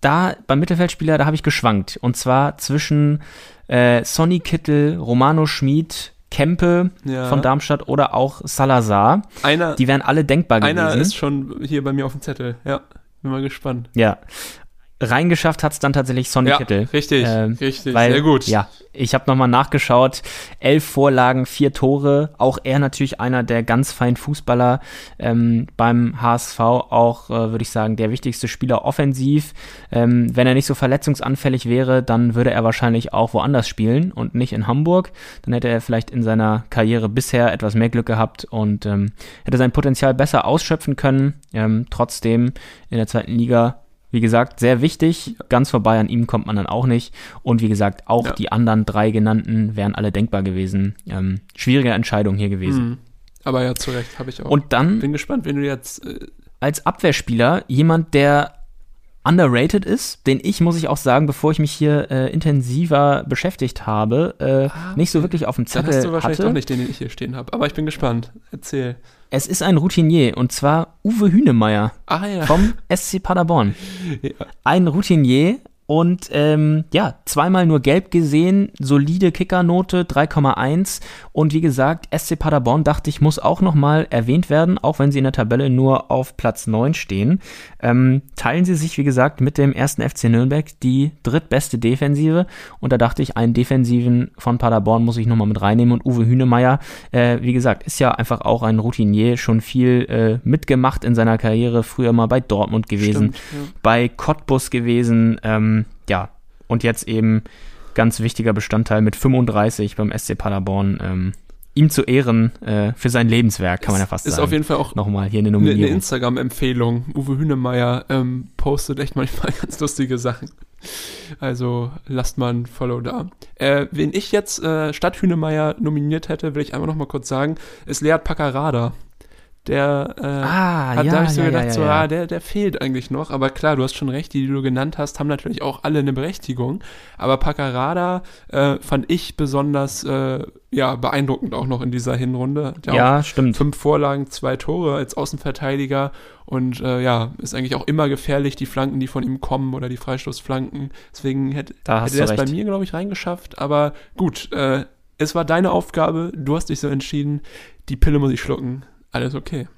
da beim Mittelfeldspieler, da habe ich geschwankt. Und zwar zwischen äh, Sonny Kittel, Romano Schmid, Kempe ja. von Darmstadt oder auch Salazar.
Einer,
die wären alle denkbar gewesen.
Einer ist schon hier bei mir auf dem Zettel. Ja, bin mal gespannt.
Ja. Reingeschafft hat es dann tatsächlich Sonny ja, Kittel.
Richtig, ähm, richtig, weil, sehr gut.
Ja, ich habe nochmal nachgeschaut. Elf Vorlagen, vier Tore. Auch er natürlich einer der ganz feinen Fußballer ähm, beim HSV. Auch, äh, würde ich sagen, der wichtigste Spieler offensiv. Ähm, wenn er nicht so verletzungsanfällig wäre, dann würde er wahrscheinlich auch woanders spielen und nicht in Hamburg. Dann hätte er vielleicht in seiner Karriere bisher etwas mehr Glück gehabt und ähm, hätte sein Potenzial besser ausschöpfen können. Ähm, trotzdem in der zweiten Liga wie gesagt, sehr wichtig. Ganz vorbei an ihm kommt man dann auch nicht. Und wie gesagt, auch ja. die anderen drei genannten wären alle denkbar gewesen. Ähm, schwierige Entscheidung hier gewesen. Mhm.
Aber ja, zu Recht, habe ich auch.
Und dann.
Bin gespannt, wenn du jetzt. Äh
als Abwehrspieler jemand, der underrated ist, den ich, muss ich auch sagen, bevor ich mich hier äh, intensiver beschäftigt habe, äh, ah, okay. nicht so wirklich auf dem Zettel hatte. Dann hast
du wahrscheinlich
hatte.
doch nicht den, den ich hier stehen habe. Aber ich bin gespannt. Erzähl.
Es ist ein Routinier und zwar Uwe Hünemeyer
ah, ja.
vom SC Paderborn. Ja. Ein Routinier, und ähm, ja, zweimal nur gelb gesehen, solide Kickernote 3,1 und wie gesagt, SC Paderborn dachte ich, muss auch nochmal erwähnt werden, auch wenn sie in der Tabelle nur auf Platz 9 stehen. Ähm, teilen sie sich, wie gesagt, mit dem ersten FC Nürnberg die drittbeste Defensive und da dachte ich, einen Defensiven von Paderborn muss ich nochmal mit reinnehmen und Uwe Hünemeyer, äh, wie gesagt, ist ja einfach auch ein Routinier, schon viel äh, mitgemacht in seiner Karriere, früher mal bei Dortmund gewesen, Stimmt, ja. bei Cottbus gewesen, ähm, ja, und jetzt eben ganz wichtiger Bestandteil mit 35 beim SC Paderborn. Ähm, ihm zu Ehren äh, für sein Lebenswerk, kann man ja fast
ist
sagen.
Ist auf jeden Fall auch
nochmal hier eine Nominierung.
Eine Instagram-Empfehlung. Uwe Hünemeyer ähm, postet echt manchmal ganz lustige Sachen. Also lasst mal ein Follow da. Äh, wen ich jetzt äh, statt Hünemeyer nominiert hätte, will ich einfach nochmal kurz sagen, ist Lead Paccarada. Der äh,
ah,
hat,
ja,
da habe ich so
ja,
gedacht,
ja,
so, ah, der, der fehlt eigentlich noch. Aber klar, du hast schon recht, die, die du genannt hast, haben natürlich auch alle eine Berechtigung. Aber Paccarada äh, fand ich besonders äh, ja, beeindruckend auch noch in dieser Hinrunde.
ja, stimmt.
Fünf Vorlagen, zwei Tore als Außenverteidiger und äh, ja, ist eigentlich auch immer gefährlich, die Flanken, die von ihm kommen oder die Freistoßflanken. Deswegen hätte, hätte er es bei mir, glaube ich, reingeschafft. Aber gut, äh, es war deine Aufgabe, du hast dich so entschieden, die Pille muss ich schlucken alles okay.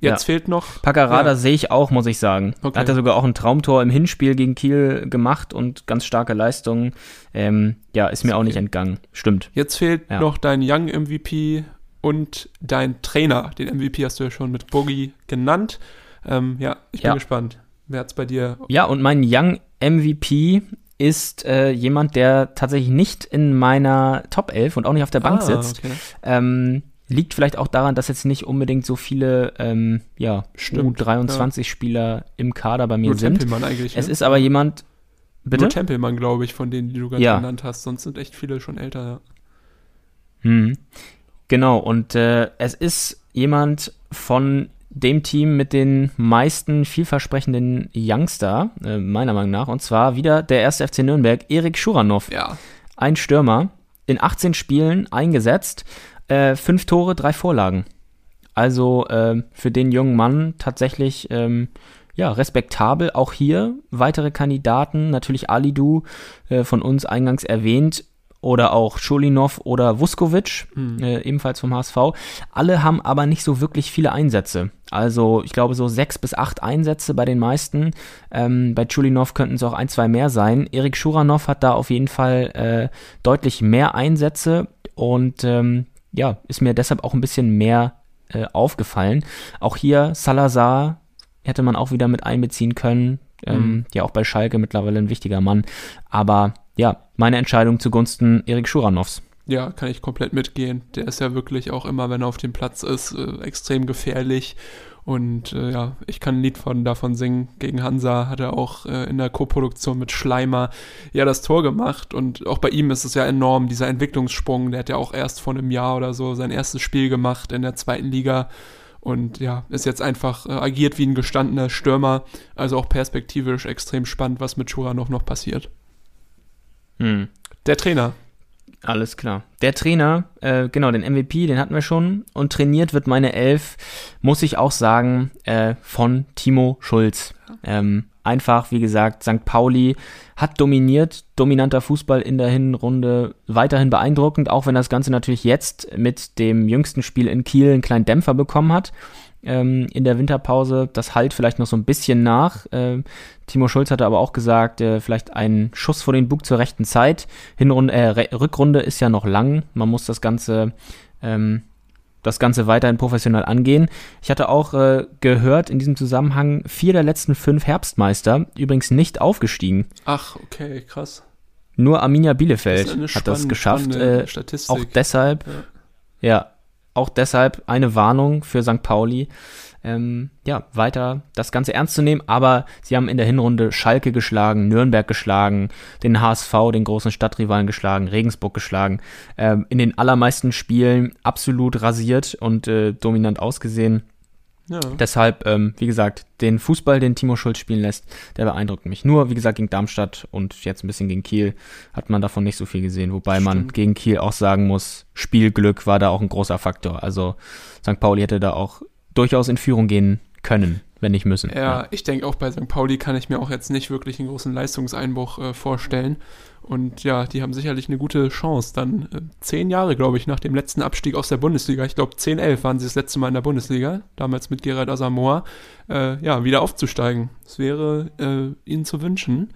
Jetzt ja. fehlt noch.
Paccarada ja. sehe ich auch, muss ich sagen. Okay. Hat er sogar auch ein Traumtor im Hinspiel gegen Kiel gemacht und ganz starke Leistungen. Ähm, ja, ist mir okay. auch nicht entgangen. Stimmt.
Jetzt fehlt ja. noch dein Young MVP und dein Trainer. Den MVP hast du ja schon mit Boogie genannt. Ähm, ja, ich bin gespannt. Wer hat's bei dir?
Ja, und mein Young MVP ist äh, jemand, der tatsächlich nicht in meiner Top 11 und auch nicht auf der Bank ah, sitzt. Okay. Ähm, liegt vielleicht auch daran, dass jetzt nicht unbedingt so viele ähm, ja, U23-Spieler ja. im Kader bei mir Nur sind. Tempelmann eigentlich. Es ne? ist aber jemand.
Bitte? Nur Tempelmann, glaube ich, von denen, die du gerade ja. genannt hast. Sonst sind echt viele schon älter.
Hm. Genau, und äh, es ist jemand von dem Team mit den meisten vielversprechenden Youngster, äh, meiner Meinung nach, und zwar wieder der erste FC Nürnberg, Erik Schuranov.
Ja.
Ein Stürmer, in 18 Spielen eingesetzt, äh, fünf Tore, drei Vorlagen. Also äh, für den jungen Mann tatsächlich ähm, ja, respektabel. Auch hier weitere Kandidaten, natürlich Alidu äh, von uns eingangs erwähnt, oder auch Schulinov oder Vuskovic, mhm. äh, ebenfalls vom HSV. Alle haben aber nicht so wirklich viele Einsätze. Also ich glaube so sechs bis acht Einsätze bei den meisten. Ähm, bei Chulinov könnten es auch ein, zwei mehr sein. Erik Schuranov hat da auf jeden Fall äh, deutlich mehr Einsätze und ähm, ja, ist mir deshalb auch ein bisschen mehr äh, aufgefallen. Auch hier Salazar hätte man auch wieder mit einbeziehen können. Ähm, mhm. Ja, auch bei Schalke mittlerweile ein wichtiger Mann. Aber ja, meine Entscheidung zugunsten Erik Schuranovs.
Ja, kann ich komplett mitgehen. Der ist ja wirklich auch immer, wenn er auf dem Platz ist, äh, extrem gefährlich. Und äh, ja, ich kann ein Lied von, davon singen. Gegen Hansa hat er auch äh, in der Co-Produktion mit Schleimer ja das Tor gemacht. Und auch bei ihm ist es ja enorm, dieser Entwicklungssprung. Der hat ja auch erst vor einem Jahr oder so sein erstes Spiel gemacht in der zweiten Liga. Und ja, ist jetzt einfach äh, agiert wie ein gestandener Stürmer. Also auch perspektivisch extrem spannend, was mit Schuranov noch passiert.
Hm.
Der Trainer.
Alles klar. Der Trainer, äh, genau, den MVP, den hatten wir schon. Und trainiert wird meine Elf, muss ich auch sagen, äh, von Timo Schulz. Ähm, einfach, wie gesagt, St. Pauli hat dominiert, dominanter Fußball in der Hinrunde, weiterhin beeindruckend, auch wenn das Ganze natürlich jetzt mit dem jüngsten Spiel in Kiel einen kleinen Dämpfer bekommen hat ähm, in der Winterpause. Das halt vielleicht noch so ein bisschen nach. Äh, Timo Schulz hatte aber auch gesagt, äh, vielleicht ein Schuss vor den Bug zur rechten Zeit. Hinrunde, äh, Rückrunde ist ja noch lang. Man muss das Ganze ähm, das Ganze weiterhin professionell angehen. Ich hatte auch äh, gehört in diesem Zusammenhang, vier der letzten fünf Herbstmeister übrigens nicht aufgestiegen.
Ach, okay, krass.
Nur Arminia Bielefeld das hat das geschafft. Äh, auch deshalb, ja. ja auch deshalb eine Warnung für St. Pauli, ähm, ja, weiter das Ganze ernst zu nehmen. Aber sie haben in der Hinrunde Schalke geschlagen, Nürnberg geschlagen, den HSV, den großen Stadtrivalen geschlagen, Regensburg geschlagen. Ähm, in den allermeisten Spielen absolut rasiert und äh, dominant ausgesehen. Ja. Deshalb, ähm, wie gesagt, den Fußball, den Timo Schulz spielen lässt, der beeindruckt mich. Nur, wie gesagt, gegen Darmstadt und jetzt ein bisschen gegen Kiel hat man davon nicht so viel gesehen. Wobei Stimmt. man gegen Kiel auch sagen muss, Spielglück war da auch ein großer Faktor. Also St. Pauli hätte da auch durchaus in Führung gehen können, wenn nicht müssen.
Ja, ja. ich denke auch bei St. Pauli kann ich mir auch jetzt nicht wirklich einen großen Leistungseinbruch äh, vorstellen. Und ja, die haben sicherlich eine gute Chance. Dann äh, zehn Jahre, glaube ich, nach dem letzten Abstieg aus der Bundesliga, ich glaube 10, 11 waren sie das letzte Mal in der Bundesliga, damals mit Gerard Asamoah, äh, ja, wieder aufzusteigen. Das wäre äh, ihnen zu wünschen.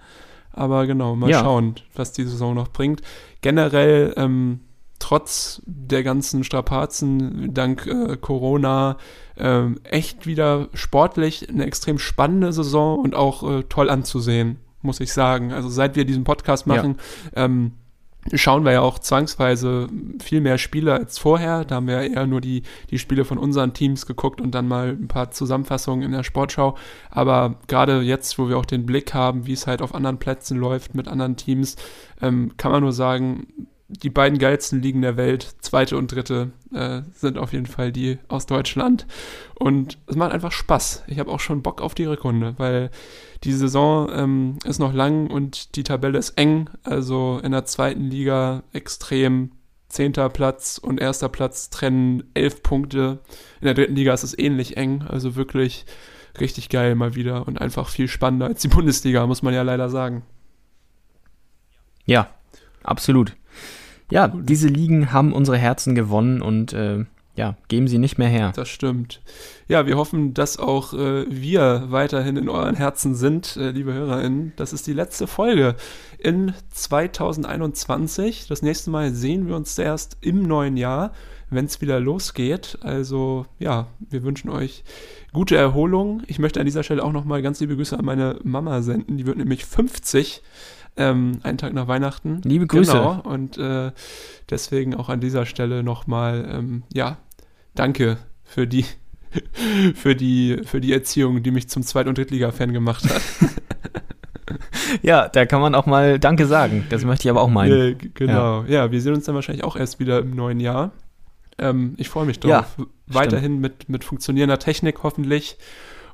Aber genau, mal ja. schauen, was die Saison noch bringt. Generell, ähm, trotz der ganzen Strapazen, dank äh, Corona, äh, echt wieder sportlich eine extrem spannende Saison und auch äh, toll anzusehen muss ich sagen. Also seit wir diesen Podcast machen, ja. ähm, schauen wir ja auch zwangsweise viel mehr Spiele als vorher. Da haben wir eher nur die, die Spiele von unseren Teams geguckt und dann mal ein paar Zusammenfassungen in der Sportschau. Aber gerade jetzt, wo wir auch den Blick haben, wie es halt auf anderen Plätzen läuft mit anderen Teams, ähm, kann man nur sagen, die beiden geilsten Ligen der Welt, zweite und dritte, äh, sind auf jeden Fall die aus Deutschland. Und es macht einfach Spaß. Ich habe auch schon Bock auf die Rückrunde, weil die Saison ähm, ist noch lang und die Tabelle ist eng. Also in der zweiten Liga extrem. Zehnter Platz und erster Platz trennen elf Punkte. In der dritten Liga ist es ähnlich eng. Also wirklich richtig geil mal wieder und einfach viel spannender als die Bundesliga, muss man ja leider sagen.
Ja, absolut ja, diese Ligen haben unsere Herzen gewonnen und äh, ja, geben sie nicht mehr her.
Das stimmt. Ja, wir hoffen, dass auch äh, wir weiterhin in euren Herzen sind, äh, liebe HörerInnen. Das ist die letzte Folge in 2021. Das nächste Mal sehen wir uns erst im neuen Jahr, wenn es wieder losgeht. Also ja, wir wünschen euch gute Erholung. Ich möchte an dieser Stelle auch nochmal ganz liebe Grüße an meine Mama senden. Die wird nämlich 50. Ähm, einen Tag nach Weihnachten.
Liebe Grüße.
Genau, und äh, deswegen auch an dieser Stelle nochmal, ähm, ja, danke für die, für die, für die Erziehung, die mich zum Zweit- und Drittliga-Fan gemacht hat.
ja, da kann man auch mal Danke sagen. Das möchte ich aber auch meinen.
Äh, genau. Ja. ja. wir sehen uns dann wahrscheinlich auch erst wieder im neuen Jahr. Ähm, ich freue mich drauf. Ja, Weiterhin mit, mit funktionierender Technik hoffentlich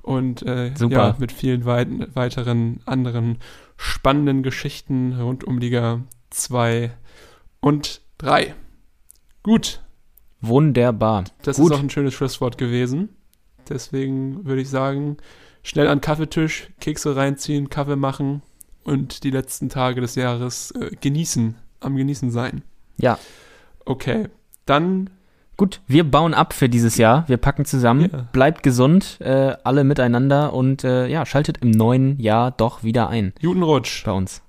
und äh, ja, mit vielen weit weiteren anderen spannenden Geschichten rund um Liga 2 und 3. Gut,
Wunderbar.
Das
Gut.
ist auch ein schönes Schlusswort gewesen. Deswegen würde ich sagen, schnell an den Kaffeetisch, Kekse reinziehen, Kaffee machen und die letzten Tage des Jahres äh, genießen, am Genießen sein.
Ja.
Okay, dann.
Gut, wir bauen ab für dieses Jahr. Wir packen zusammen. Yeah. Bleibt gesund, äh, alle miteinander und äh, ja, schaltet im neuen Jahr doch wieder ein.
Guten Rutsch.
Bei uns.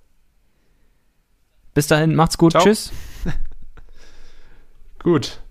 Bis dahin, macht's gut. Ciao. Tschüss.
gut.